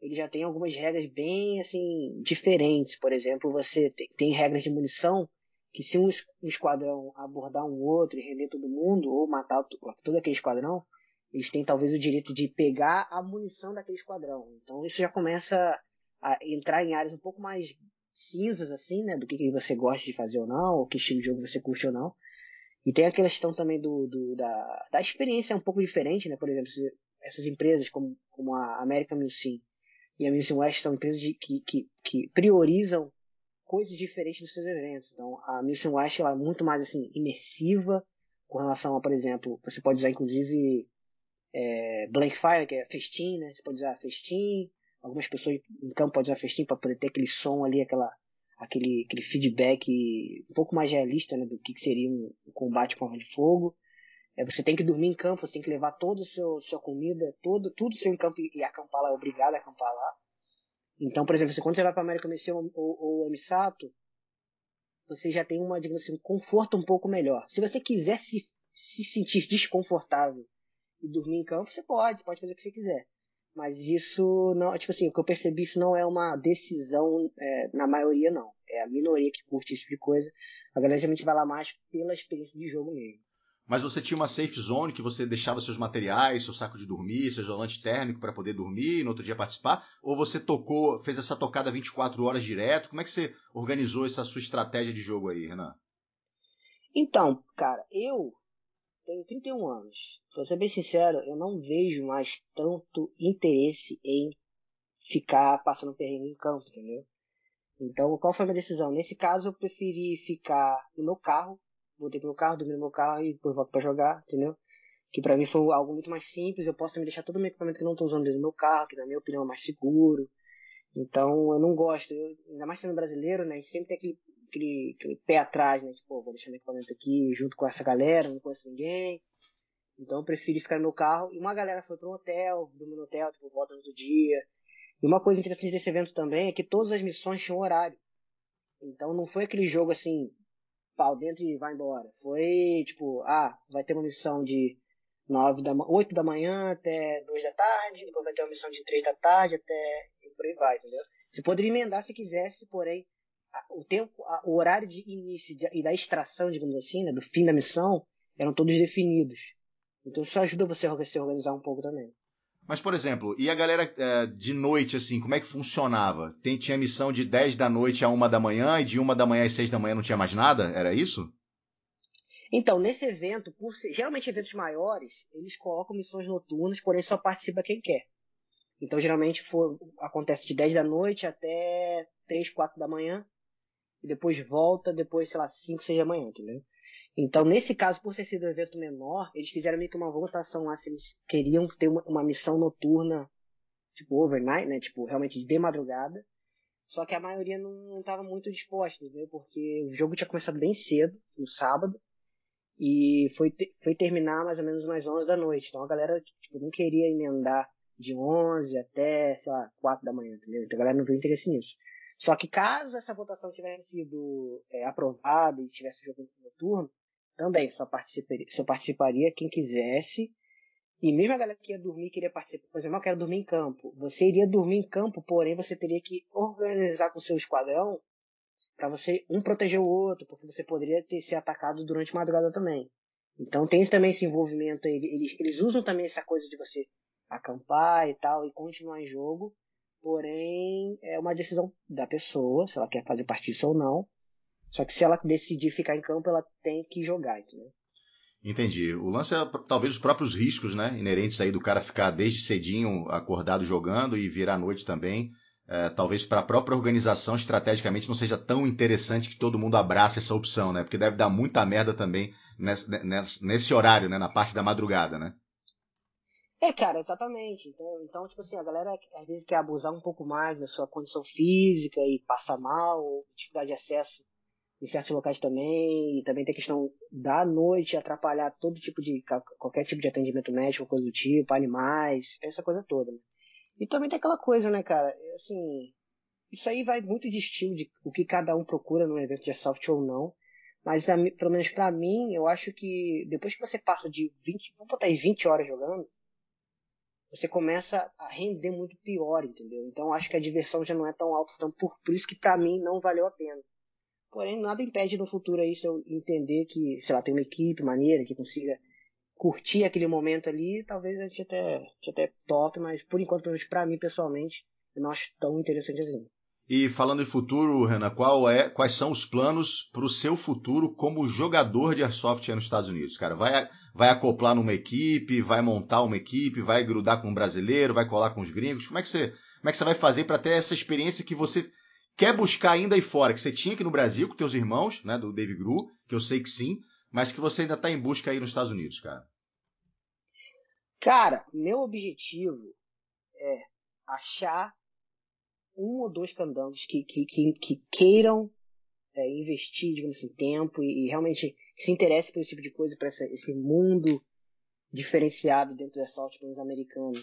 ele já tem algumas regras bem assim diferentes. Por exemplo, você tem, tem regras de munição que se um, esquadrão abordar um outro e render todo mundo, ou matar todo aquele esquadrão, eles têm talvez o direito de pegar a munição daquele esquadrão. Então isso já começa a entrar em áreas um pouco mais cinzas, assim, né? Do que, que você gosta de fazer ou não, ou que estilo de jogo você curte ou não. E tem a questão também do, do da, da experiência um pouco diferente, né? Por exemplo, essas empresas como, como a American Museum e a Museum West são empresas de, que, que, que priorizam coisas diferentes dos seus eventos. Então, a Mission West ela é muito mais assim imersiva com relação a, por exemplo, você pode usar inclusive é, Blank Fire, que é festim, né? Você pode usar festim. Algumas pessoas em campo podem usar festim para poder ter aquele som ali, aquela, aquele, aquele feedback um pouco mais realista né, do que seria um, combate com arma de fogo. É, você tem que dormir em campo, você tem que levar toda a sua comida, todo, tudo seu em campo e acampar lá, é obrigado a acampar lá. Então, por exemplo, quando você vai para a América Mission ou, ou Emisato, você já tem uma, digamos assim, um conforto um pouco melhor. Se você quiser se, se sentir desconfortável e dormir em campo, você pode, pode fazer o que você quiser. Mas isso não, tipo assim, o que eu percebi, isso não é uma decisão é, na maioria, não. É a minoria que curte esse tipo de coisa. A galera geralmente vai lá mais pela experiência de jogo mesmo mas você tinha uma safe zone que você deixava seus materiais, seu saco de dormir, seu isolante térmico para poder dormir e no outro dia participar? Ou você tocou, fez essa tocada 24 horas direto? Como é que você organizou essa sua estratégia de jogo aí, Renan? Então, cara, eu tenho 31 anos. Pra ser bem sincero, eu não vejo mais tanto interesse em ficar passando perrengue em campo, entendeu? Então, qual foi a minha decisão? Nesse caso, eu preferi ficar no meu carro, voltei pro meu carro, dormi no meu carro e depois volto para jogar, entendeu? Que para mim foi algo muito mais simples, eu posso me deixar todo o meu equipamento que eu não tô usando dentro do meu carro, que na minha opinião é mais seguro. Então, eu não gosto, eu, ainda mais sendo brasileiro, né? Sempre tem aquele, aquele, aquele pé atrás, né? Tipo, vou deixar meu equipamento aqui junto com essa galera, não conheço ninguém. Então, eu preferi ficar no meu carro. E uma galera foi pro hotel, dormiu no hotel, tipo, volta no outro dia. E uma coisa interessante desse evento também é que todas as missões tinham horário. Então não foi aquele jogo assim, pau dentro e vai embora. Foi tipo, ah, vai ter uma missão de 9 da, 8 da manhã até 2 da tarde, depois vai ter uma missão de 3 da tarde até. e por aí vai, entendeu? Você poderia emendar se quisesse, porém, o tempo, o horário de início e da extração, digamos assim, né, do fim da missão, eram todos definidos. Então isso ajuda você a se organizar um pouco também. Mas, por exemplo, e a galera é, de noite, assim, como é que funcionava? Tem, tinha missão de 10 da noite a 1 da manhã e de 1 da manhã às 6 da manhã não tinha mais nada? Era isso? Então, nesse evento, por geralmente eventos maiores, eles colocam missões noturnas, porém só participa quem quer. Então, geralmente for, acontece de 10 da noite até 3, 4 da manhã. E depois volta, depois, sei lá, 5, 6 da manhã, entendeu? Então, nesse caso, por ter sido um evento menor, eles fizeram meio que uma votação lá se eles queriam ter uma, uma missão noturna, tipo overnight, né? Tipo, realmente de madrugada. Só que a maioria não estava muito disposta, entendeu? Porque o jogo tinha começado bem cedo, no sábado, e foi, foi terminar mais ou menos umas 11 da noite. Então a galera tipo, não queria emendar de 11 até, sei lá, 4 da manhã, entendeu? Então a galera não viu interesse nisso. Só que caso essa votação tivesse sido é, aprovada e tivesse jogo noturno, também só participaria, só participaria quem quisesse. E mesmo a galera que ia dormir queria participar, por exemplo, eu quero dormir em campo. Você iria dormir em campo, porém você teria que organizar com o seu esquadrão para você um proteger o outro, porque você poderia ter ser atacado durante madrugada também. Então tem também esse envolvimento, eles, eles usam também essa coisa de você acampar e tal e continuar em jogo, porém é uma decisão da pessoa, se ela quer fazer parte disso ou não. Só que se ela decidir ficar em campo, ela tem que jogar, entendeu? Entendi. O lance é talvez os próprios riscos, né? Inerentes aí do cara ficar desde cedinho acordado jogando e virar à noite também. É, talvez para a própria organização, estrategicamente, não seja tão interessante que todo mundo abrace essa opção, né? Porque deve dar muita merda também nesse, nesse, nesse horário, né? Na parte da madrugada, né? É, cara, exatamente. Então, então, tipo assim, a galera às vezes quer abusar um pouco mais da sua condição física e passa mal, ou dificuldade de acesso em certos locais também, e também tem a questão da noite atrapalhar todo tipo de, qualquer tipo de atendimento médico, coisa do tipo, animais, essa coisa toda. Né? E também tem aquela coisa, né, cara, é, assim, isso aí vai muito de estilo de o que cada um procura num evento de airsoft ou não, mas pelo menos para mim, eu acho que depois que você passa de 20, vamos botar aí 20 horas jogando, você começa a render muito pior, entendeu? Então acho que a diversão já não é tão alta, então por, por isso que para mim não valeu a pena. Porém, nada impede no futuro aí se eu entender que, sei lá, tem uma equipe maneira que consiga curtir aquele momento ali, talvez a gente até, a gente até top, mas por enquanto, pelo menos pra mim pessoalmente, eu não acho tão interessante assim. E falando em futuro, Renan, qual é, quais são os planos para o seu futuro como jogador de airsoft nos Estados Unidos? Cara, vai, vai acoplar numa equipe, vai montar uma equipe, vai grudar com um brasileiro, vai colar com os gringos? Como é que você, como é que você vai fazer para ter essa experiência que você quer buscar ainda aí fora, que você tinha aqui no Brasil com teus irmãos, né, do Dave Gru, que eu sei que sim, mas que você ainda está em busca aí nos Estados Unidos, cara? Cara, meu objetivo é achar um ou dois candangos que, que, que, que queiram é, investir, digamos assim, tempo e, e, realmente se interesse por esse tipo de coisa, por esse mundo diferenciado dentro do assalto americano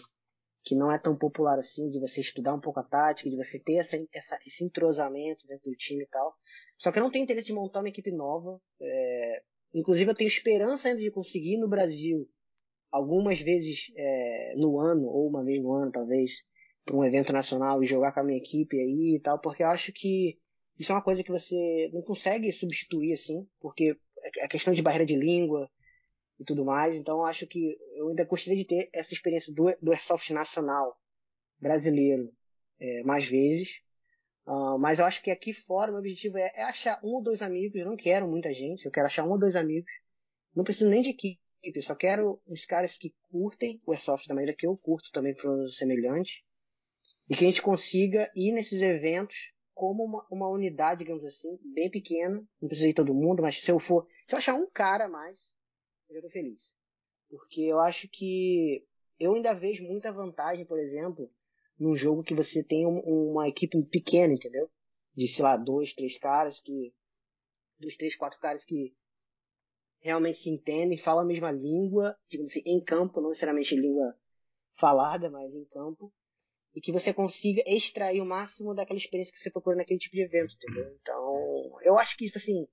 que não é tão popular assim, de você estudar um pouco a tática, de você ter essa, essa, esse entrosamento dentro do time e tal. Só que eu não tenho interesse de montar uma equipe nova. É... Inclusive eu tenho esperança ainda de conseguir no Brasil, algumas vezes é, no ano, ou uma vez no ano talvez, para um evento nacional e jogar com a minha equipe aí e tal, porque eu acho que isso é uma coisa que você não consegue substituir assim, porque a questão de barreira de língua, e tudo mais. Então acho que eu ainda gostaria de ter essa experiência do, do Airsoft nacional brasileiro é, mais vezes Uh, mas eu acho que aqui fora o meu objetivo é, é, achar um ou dois amigos. Eu não quero muita gente, eu quero achar um ou dois amigos. Não preciso nem de equipe, eu só quero os caras que curtem o Airsoft da maneira que eu curto também para os semelhantes. E que a gente consiga ir nesses eventos como uma, uma unidade, digamos assim, bem pequena. Não precisa ir todo mundo, mas se eu for. Se eu achar um cara a mais, eu já tô feliz. Porque eu acho que eu ainda vejo muita vantagem, por exemplo, num jogo que você tem um, uma equipe pequena, entendeu? De, sei lá, dois, três caras que. Dois, três, quatro caras que realmente se entendem, falam a mesma língua, digamos assim, em campo, não necessariamente língua falada, mas em campo, e que você consiga extrair o máximo daquela experiência que você procura naquele tipo de evento, entendeu? Então, eu acho que, tipo assim,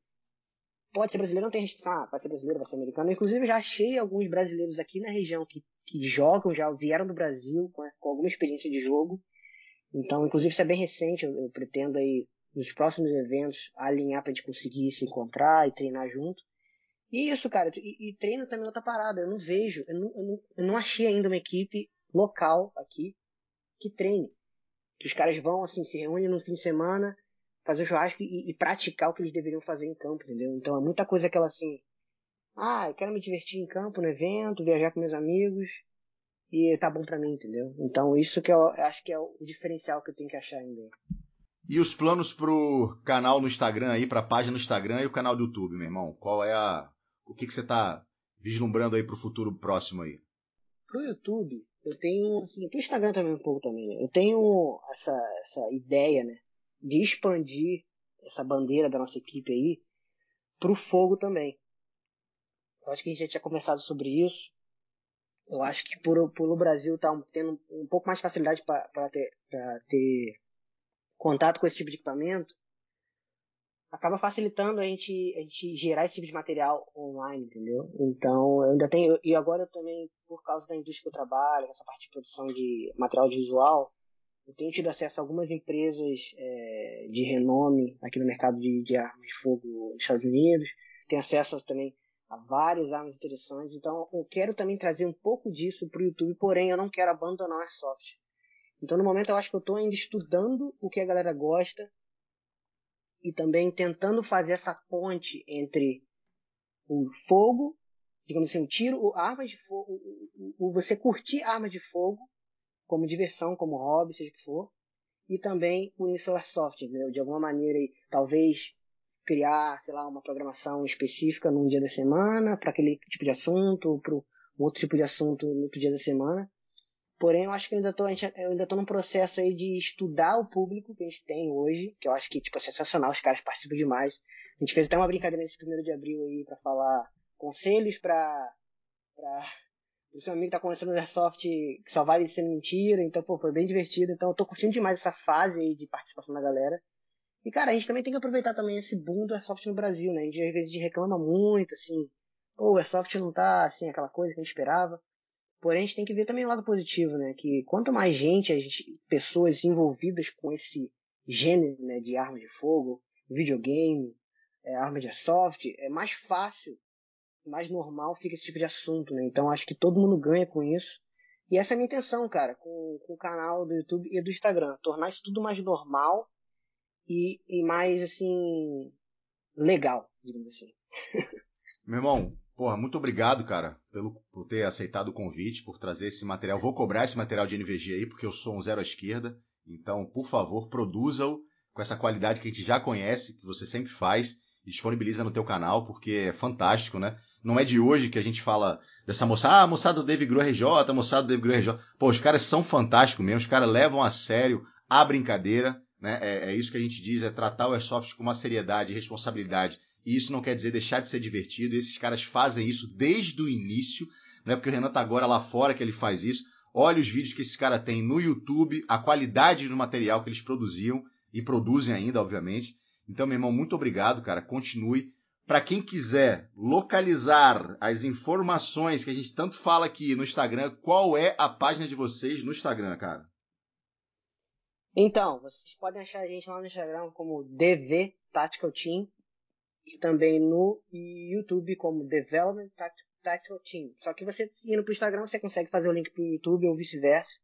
pode ser brasileiro, não tem restrição, ah, vai ser brasileiro, vai ser americano. Inclusive, já achei alguns brasileiros aqui na região que que jogam, já vieram do Brasil com, com alguma experiência de jogo. Então, inclusive, isso é bem recente. Eu, eu pretendo aí, nos próximos eventos, alinhar pra gente conseguir se encontrar e treinar junto. E isso, cara, e, e treino também é outra parada. Eu não vejo, eu não, eu não, eu não achei ainda uma equipe local aqui que treine. Que os caras vão, assim, se reúnem no fim de semana, fazer o churrasco e, e, praticar o que eles deveriam fazer em campo, entendeu? Então é muita coisa aquela assim, ah, eu quero me divertir em campo, no evento, viajar com meus amigos. E tá bom para mim, entendeu? Então isso que eu acho que é o diferencial que eu tenho que achar ainda. E os planos pro canal no Instagram aí, pra página no Instagram e o canal do YouTube, meu irmão? Qual é a. O que, que você tá vislumbrando aí pro futuro próximo aí? Pro YouTube, eu tenho, assim, pro Instagram também um pouco também, né? Eu tenho essa, essa ideia, né? De expandir essa bandeira da nossa equipe aí pro fogo também. Eu acho que a gente já tinha conversado sobre isso. Eu acho que por, por o Brasil tá tendo um pouco mais de facilidade para ter, ter contato com esse tipo de equipamento, acaba facilitando a gente, a gente gerar esse tipo de material online, entendeu? Então, eu ainda tenho. E agora eu também, por causa da indústria que eu trabalho, essa parte de produção de material visual, eu tenho tido acesso a algumas empresas é, de renome aqui no mercado de, de armas de fogo nos Estados Unidos. Tenho acesso também Há várias armas interessantes. Então eu quero também trazer um pouco disso para o YouTube, porém eu não quero abandonar o Airsoft. Então no momento eu acho que eu estou ainda estudando o que a galera gosta e também tentando fazer essa ponte entre o fogo, digamos assim, o tiro, armas de fogo, o, o, o, você curtir armas de fogo como diversão, como hobby, seja o que for, e também seu Airsoft, entendeu? De alguma maneira, talvez criar, sei lá, uma programação específica num dia da semana para aquele tipo de assunto, para outro tipo de assunto no outro dia da semana. Porém, eu acho que ainda tô, eu ainda tô num processo aí de estudar o público que a gente tem hoje, que eu acho que tipo, é sensacional, os caras participam demais. A gente fez até uma brincadeira nesse primeiro de abril aí para falar conselhos para para o seu amigo tá começando no Airsoft que só vale sendo mentira, então pô, foi bem divertido. Então eu tô curtindo demais essa fase aí de participação da galera. E, cara, a gente também tem que aproveitar também esse boom do Airsoft no Brasil, né? A gente às vezes reclama muito, assim, pô, o Airsoft não tá, assim, aquela coisa que a gente esperava. Porém, a gente tem que ver também o lado positivo, né? Que quanto mais gente, pessoas envolvidas com esse gênero, né, de arma de fogo, videogame, é, arma de airsoft, é mais fácil, mais normal fica esse tipo de assunto, né? Então, acho que todo mundo ganha com isso. E essa é a minha intenção, cara, com, com o canal do YouTube e do Instagram. Tornar isso tudo mais normal e, e mais, assim, legal, digamos assim. Meu irmão, porra, muito obrigado, cara, pelo, por ter aceitado o convite, por trazer esse material. Vou cobrar esse material de NVG aí, porque eu sou um zero à esquerda. Então, por favor, produza-o com essa qualidade que a gente já conhece, que você sempre faz, e disponibiliza no teu canal, porque é fantástico, né? Não é de hoje que a gente fala dessa moçada, ah, moçada do Dave Grohl RJ, moçada do Dave Grohl RJ. Pô, os caras são fantásticos mesmo, os caras levam a sério a brincadeira. Né? É, é, isso que a gente diz, é tratar o Airsoft com uma seriedade e responsabilidade. E isso não quer dizer deixar de ser divertido. Esses caras fazem isso desde o início. Não é porque o Renan tá agora lá fora que ele faz isso. Olha os vídeos que esses caras têm no YouTube, a qualidade do material que eles produziam e produzem ainda, obviamente. Então, meu irmão, muito obrigado, cara. Continue. Para quem quiser localizar as informações que a gente tanto fala aqui no Instagram, qual é a página de vocês no Instagram, cara? Então, vocês podem achar a gente lá no Instagram como DV Tactical Team e também no YouTube como Development Tactical Team. Só que você indo pro Instagram, você consegue fazer o link pro YouTube ou vice-versa.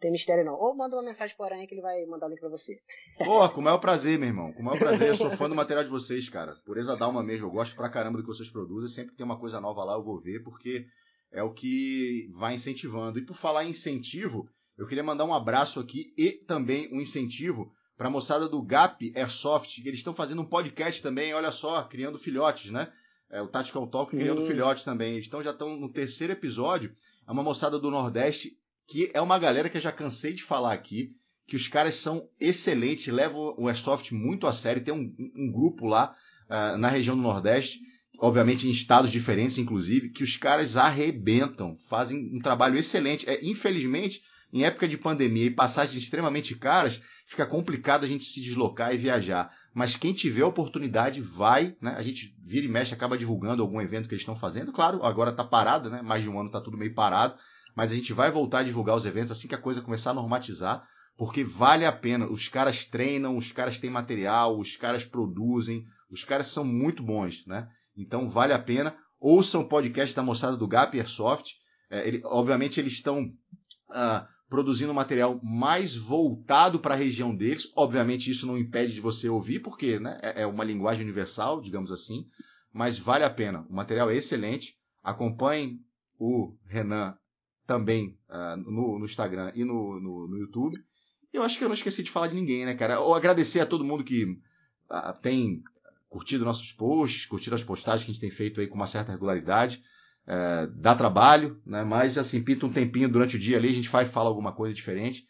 tem mistério não. Ou manda uma mensagem pro Aranha que ele vai mandar o link pra você. Pô, com o maior prazer, meu irmão. Com o maior prazer. Eu sou fã do material de vocês, cara. Pureza Dalma mesmo. Eu gosto pra caramba do que vocês produzem. Sempre que tem uma coisa nova lá, eu vou ver, porque é o que vai incentivando. E por falar em incentivo, eu queria mandar um abraço aqui e também um incentivo para a moçada do Gap Airsoft, que eles estão fazendo um podcast também, olha só, criando filhotes, né? É, o Tactical Talk criando uhum. filhotes também. Eles estão, já estão no terceiro episódio. É uma moçada do Nordeste que é uma galera que eu já cansei de falar aqui, que os caras são excelentes, levam o Airsoft muito a sério. Tem um, um grupo lá uh, na região do Nordeste, obviamente em estados diferentes, inclusive, que os caras arrebentam, fazem um trabalho excelente. É, infelizmente, em época de pandemia e passagens extremamente caras, fica complicado a gente se deslocar e viajar. Mas quem tiver oportunidade vai, né? A gente vira e mexe, acaba divulgando algum evento que eles estão fazendo. Claro, agora está parado, né? Mais de um ano está tudo meio parado. Mas a gente vai voltar a divulgar os eventos assim que a coisa começar a normatizar, porque vale a pena. Os caras treinam, os caras têm material, os caras produzem, os caras são muito bons, né? Então vale a pena. Ouçam o podcast da moçada do Gap Airsoft. É, ele, obviamente eles estão uh, produzindo material mais voltado para a região deles. Obviamente, isso não impede de você ouvir, porque né, é, é uma linguagem universal, digamos assim, mas vale a pena. O material é excelente. Acompanhem o Renan também uh, no, no, Instagram e no, no, no, YouTube. Eu acho que eu não esqueci de falar de ninguém, né, cara? Ou agradecer a todo mundo que uh, tem curtido nossos posts, curtido as postagens que a gente tem feito aí com uma certa regularidade. É, dá trabalho, né? Mas assim, pinta um tempinho durante o dia ali, a gente vai fala alguma coisa diferente.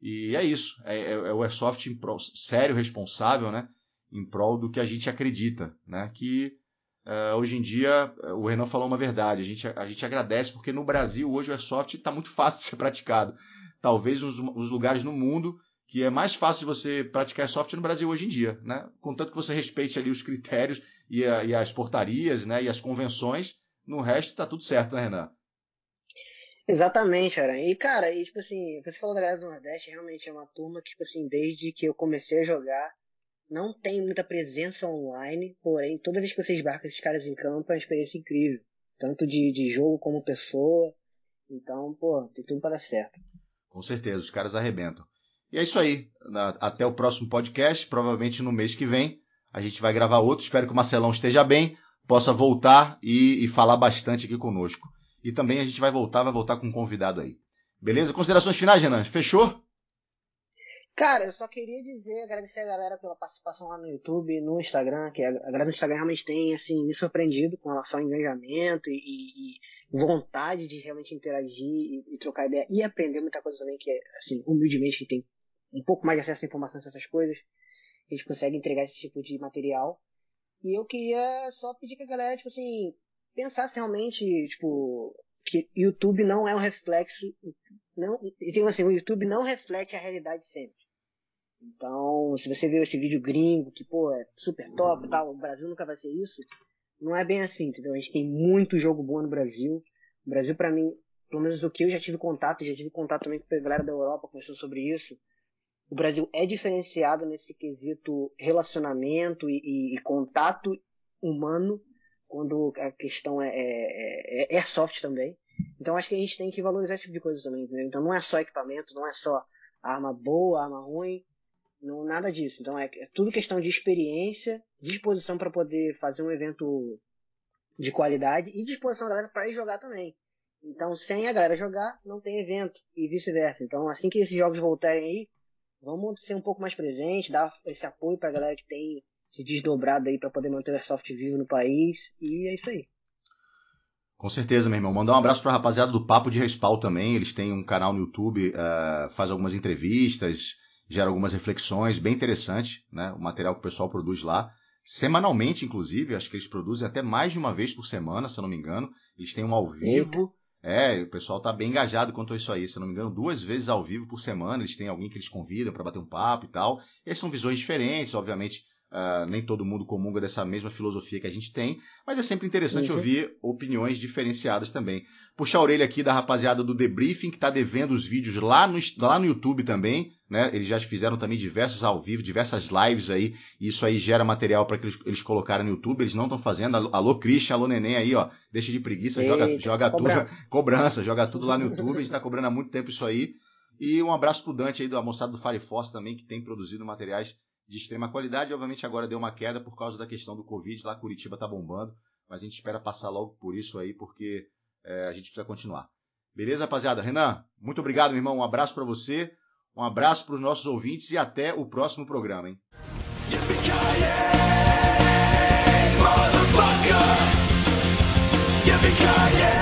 E é isso. É, é, é o Airsoft pro, sério, responsável, né? Em prol do que a gente acredita, né? Que uh, hoje em dia, o Renan falou uma verdade. A gente, a gente agradece porque no Brasil hoje o Airsoft está muito fácil de ser praticado. Talvez os, os lugares no mundo que é mais fácil de você praticar Airsoft no Brasil hoje em dia, né? Contanto que você respeite ali os critérios e, a, e as portarias, né? E as convenções no resto tá tudo certo, né, Renan? Exatamente, Aran. E, cara, e, tipo assim, você falou da galera do Nordeste, realmente é uma turma que, tipo assim, desde que eu comecei a jogar, não tem muita presença online, porém, toda vez que você esbarca esses caras em campo, é uma experiência incrível. Tanto de, de jogo como pessoa. Então, pô, tem tudo para dar certo. Com certeza, os caras arrebentam. E é isso aí. Até o próximo podcast, provavelmente no mês que vem. A gente vai gravar outro. Espero que o Marcelão esteja bem possa voltar e, e falar bastante aqui conosco. E também a gente vai voltar, vai voltar com um convidado aí. Beleza? Considerações finais, Renan? Fechou? Cara, eu só queria dizer, agradecer a galera pela participação lá no YouTube, no Instagram, que a galera do Instagram realmente tem, assim, me surpreendido com relação ao engajamento e, e, vontade de realmente interagir e, e, trocar ideia e aprender muita coisa também, que é, assim, humildemente, que tem um pouco mais de acesso à informação essas coisas, a gente consegue entregar esse tipo de material. E eu queria só pedir que a galera, tipo assim, pensasse realmente, tipo, que YouTube não é um reflexo, não, tipo assim, o YouTube não reflete a realidade sempre. Então, se você viu esse vídeo gringo, que, pô, é super top tal, o Brasil nunca vai ser isso, não é bem assim, entendeu? A gente tem muito jogo bom no Brasil. O Brasil, para mim, pelo menos o que eu já tive contato, já tive contato também com a galera da Europa, conversou sobre isso o Brasil é diferenciado nesse quesito relacionamento e, e, e contato humano, quando a questão é, é, é, é, airsoft também. Então acho que a gente tem que valorizar esse tipo de coisa também, entendeu? Então não é só equipamento, não é só arma boa, arma ruim, não nada disso. Então é, é tudo questão de experiência, disposição para poder fazer um evento de qualidade e disposição da galera para ir jogar também. Então sem a galera jogar, não tem evento e vice-versa. Então assim que esses jogos voltarem aí, Vamos ser um pouco mais presente, dar esse apoio pra galera que tem se desdobrado aí para poder manter o Airsoft vivo no país. E é isso aí. Com certeza, meu irmão. Mandar um abraço pra rapaziada do Papo de Respawn também. Eles têm um canal no YouTube, uh, faz algumas entrevistas, gera algumas reflexões, bem interessante, né? O material que o pessoal produz lá. Semanalmente, inclusive, acho que eles produzem até mais de uma vez por semana, se eu não me engano. Eles têm um ao vivo. É, o pessoal tá bem engajado quanto a isso aí. Se eu não me engano, duas vezes ao vivo por semana, eles têm alguém que eles convidam para bater um papo e tal. E são visões diferentes, obviamente. Uh, nem todo mundo comunga dessa mesma filosofia que a gente tem, mas é sempre interessante uhum. ouvir opiniões diferenciadas também. Puxar a orelha aqui da rapaziada do Debriefing, que está devendo os vídeos lá no, lá no YouTube também, né? Eles já fizeram também diversos ao vivo, diversas lives aí, e isso aí gera material para que eles, eles colocarem no YouTube, eles não estão fazendo. Alô, Christian, alô, Neném aí, ó, deixa de preguiça, Eita, joga, joga cobrança. tudo, cobrança, joga tudo lá no YouTube, a gente está cobrando há muito tempo isso aí. E um abraço pro Dante aí da moçada do Fire Force também, que tem produzido materiais de extrema qualidade. Obviamente agora deu uma queda por causa da questão do Covid, lá Curitiba tá bombando, mas a gente espera passar logo por isso aí, porque é, a gente precisa continuar. Beleza, rapaziada? Renan, muito obrigado, meu irmão. Um abraço para você, um abraço para os nossos ouvintes e até o próximo programa, hein? Yippee-ki-yay,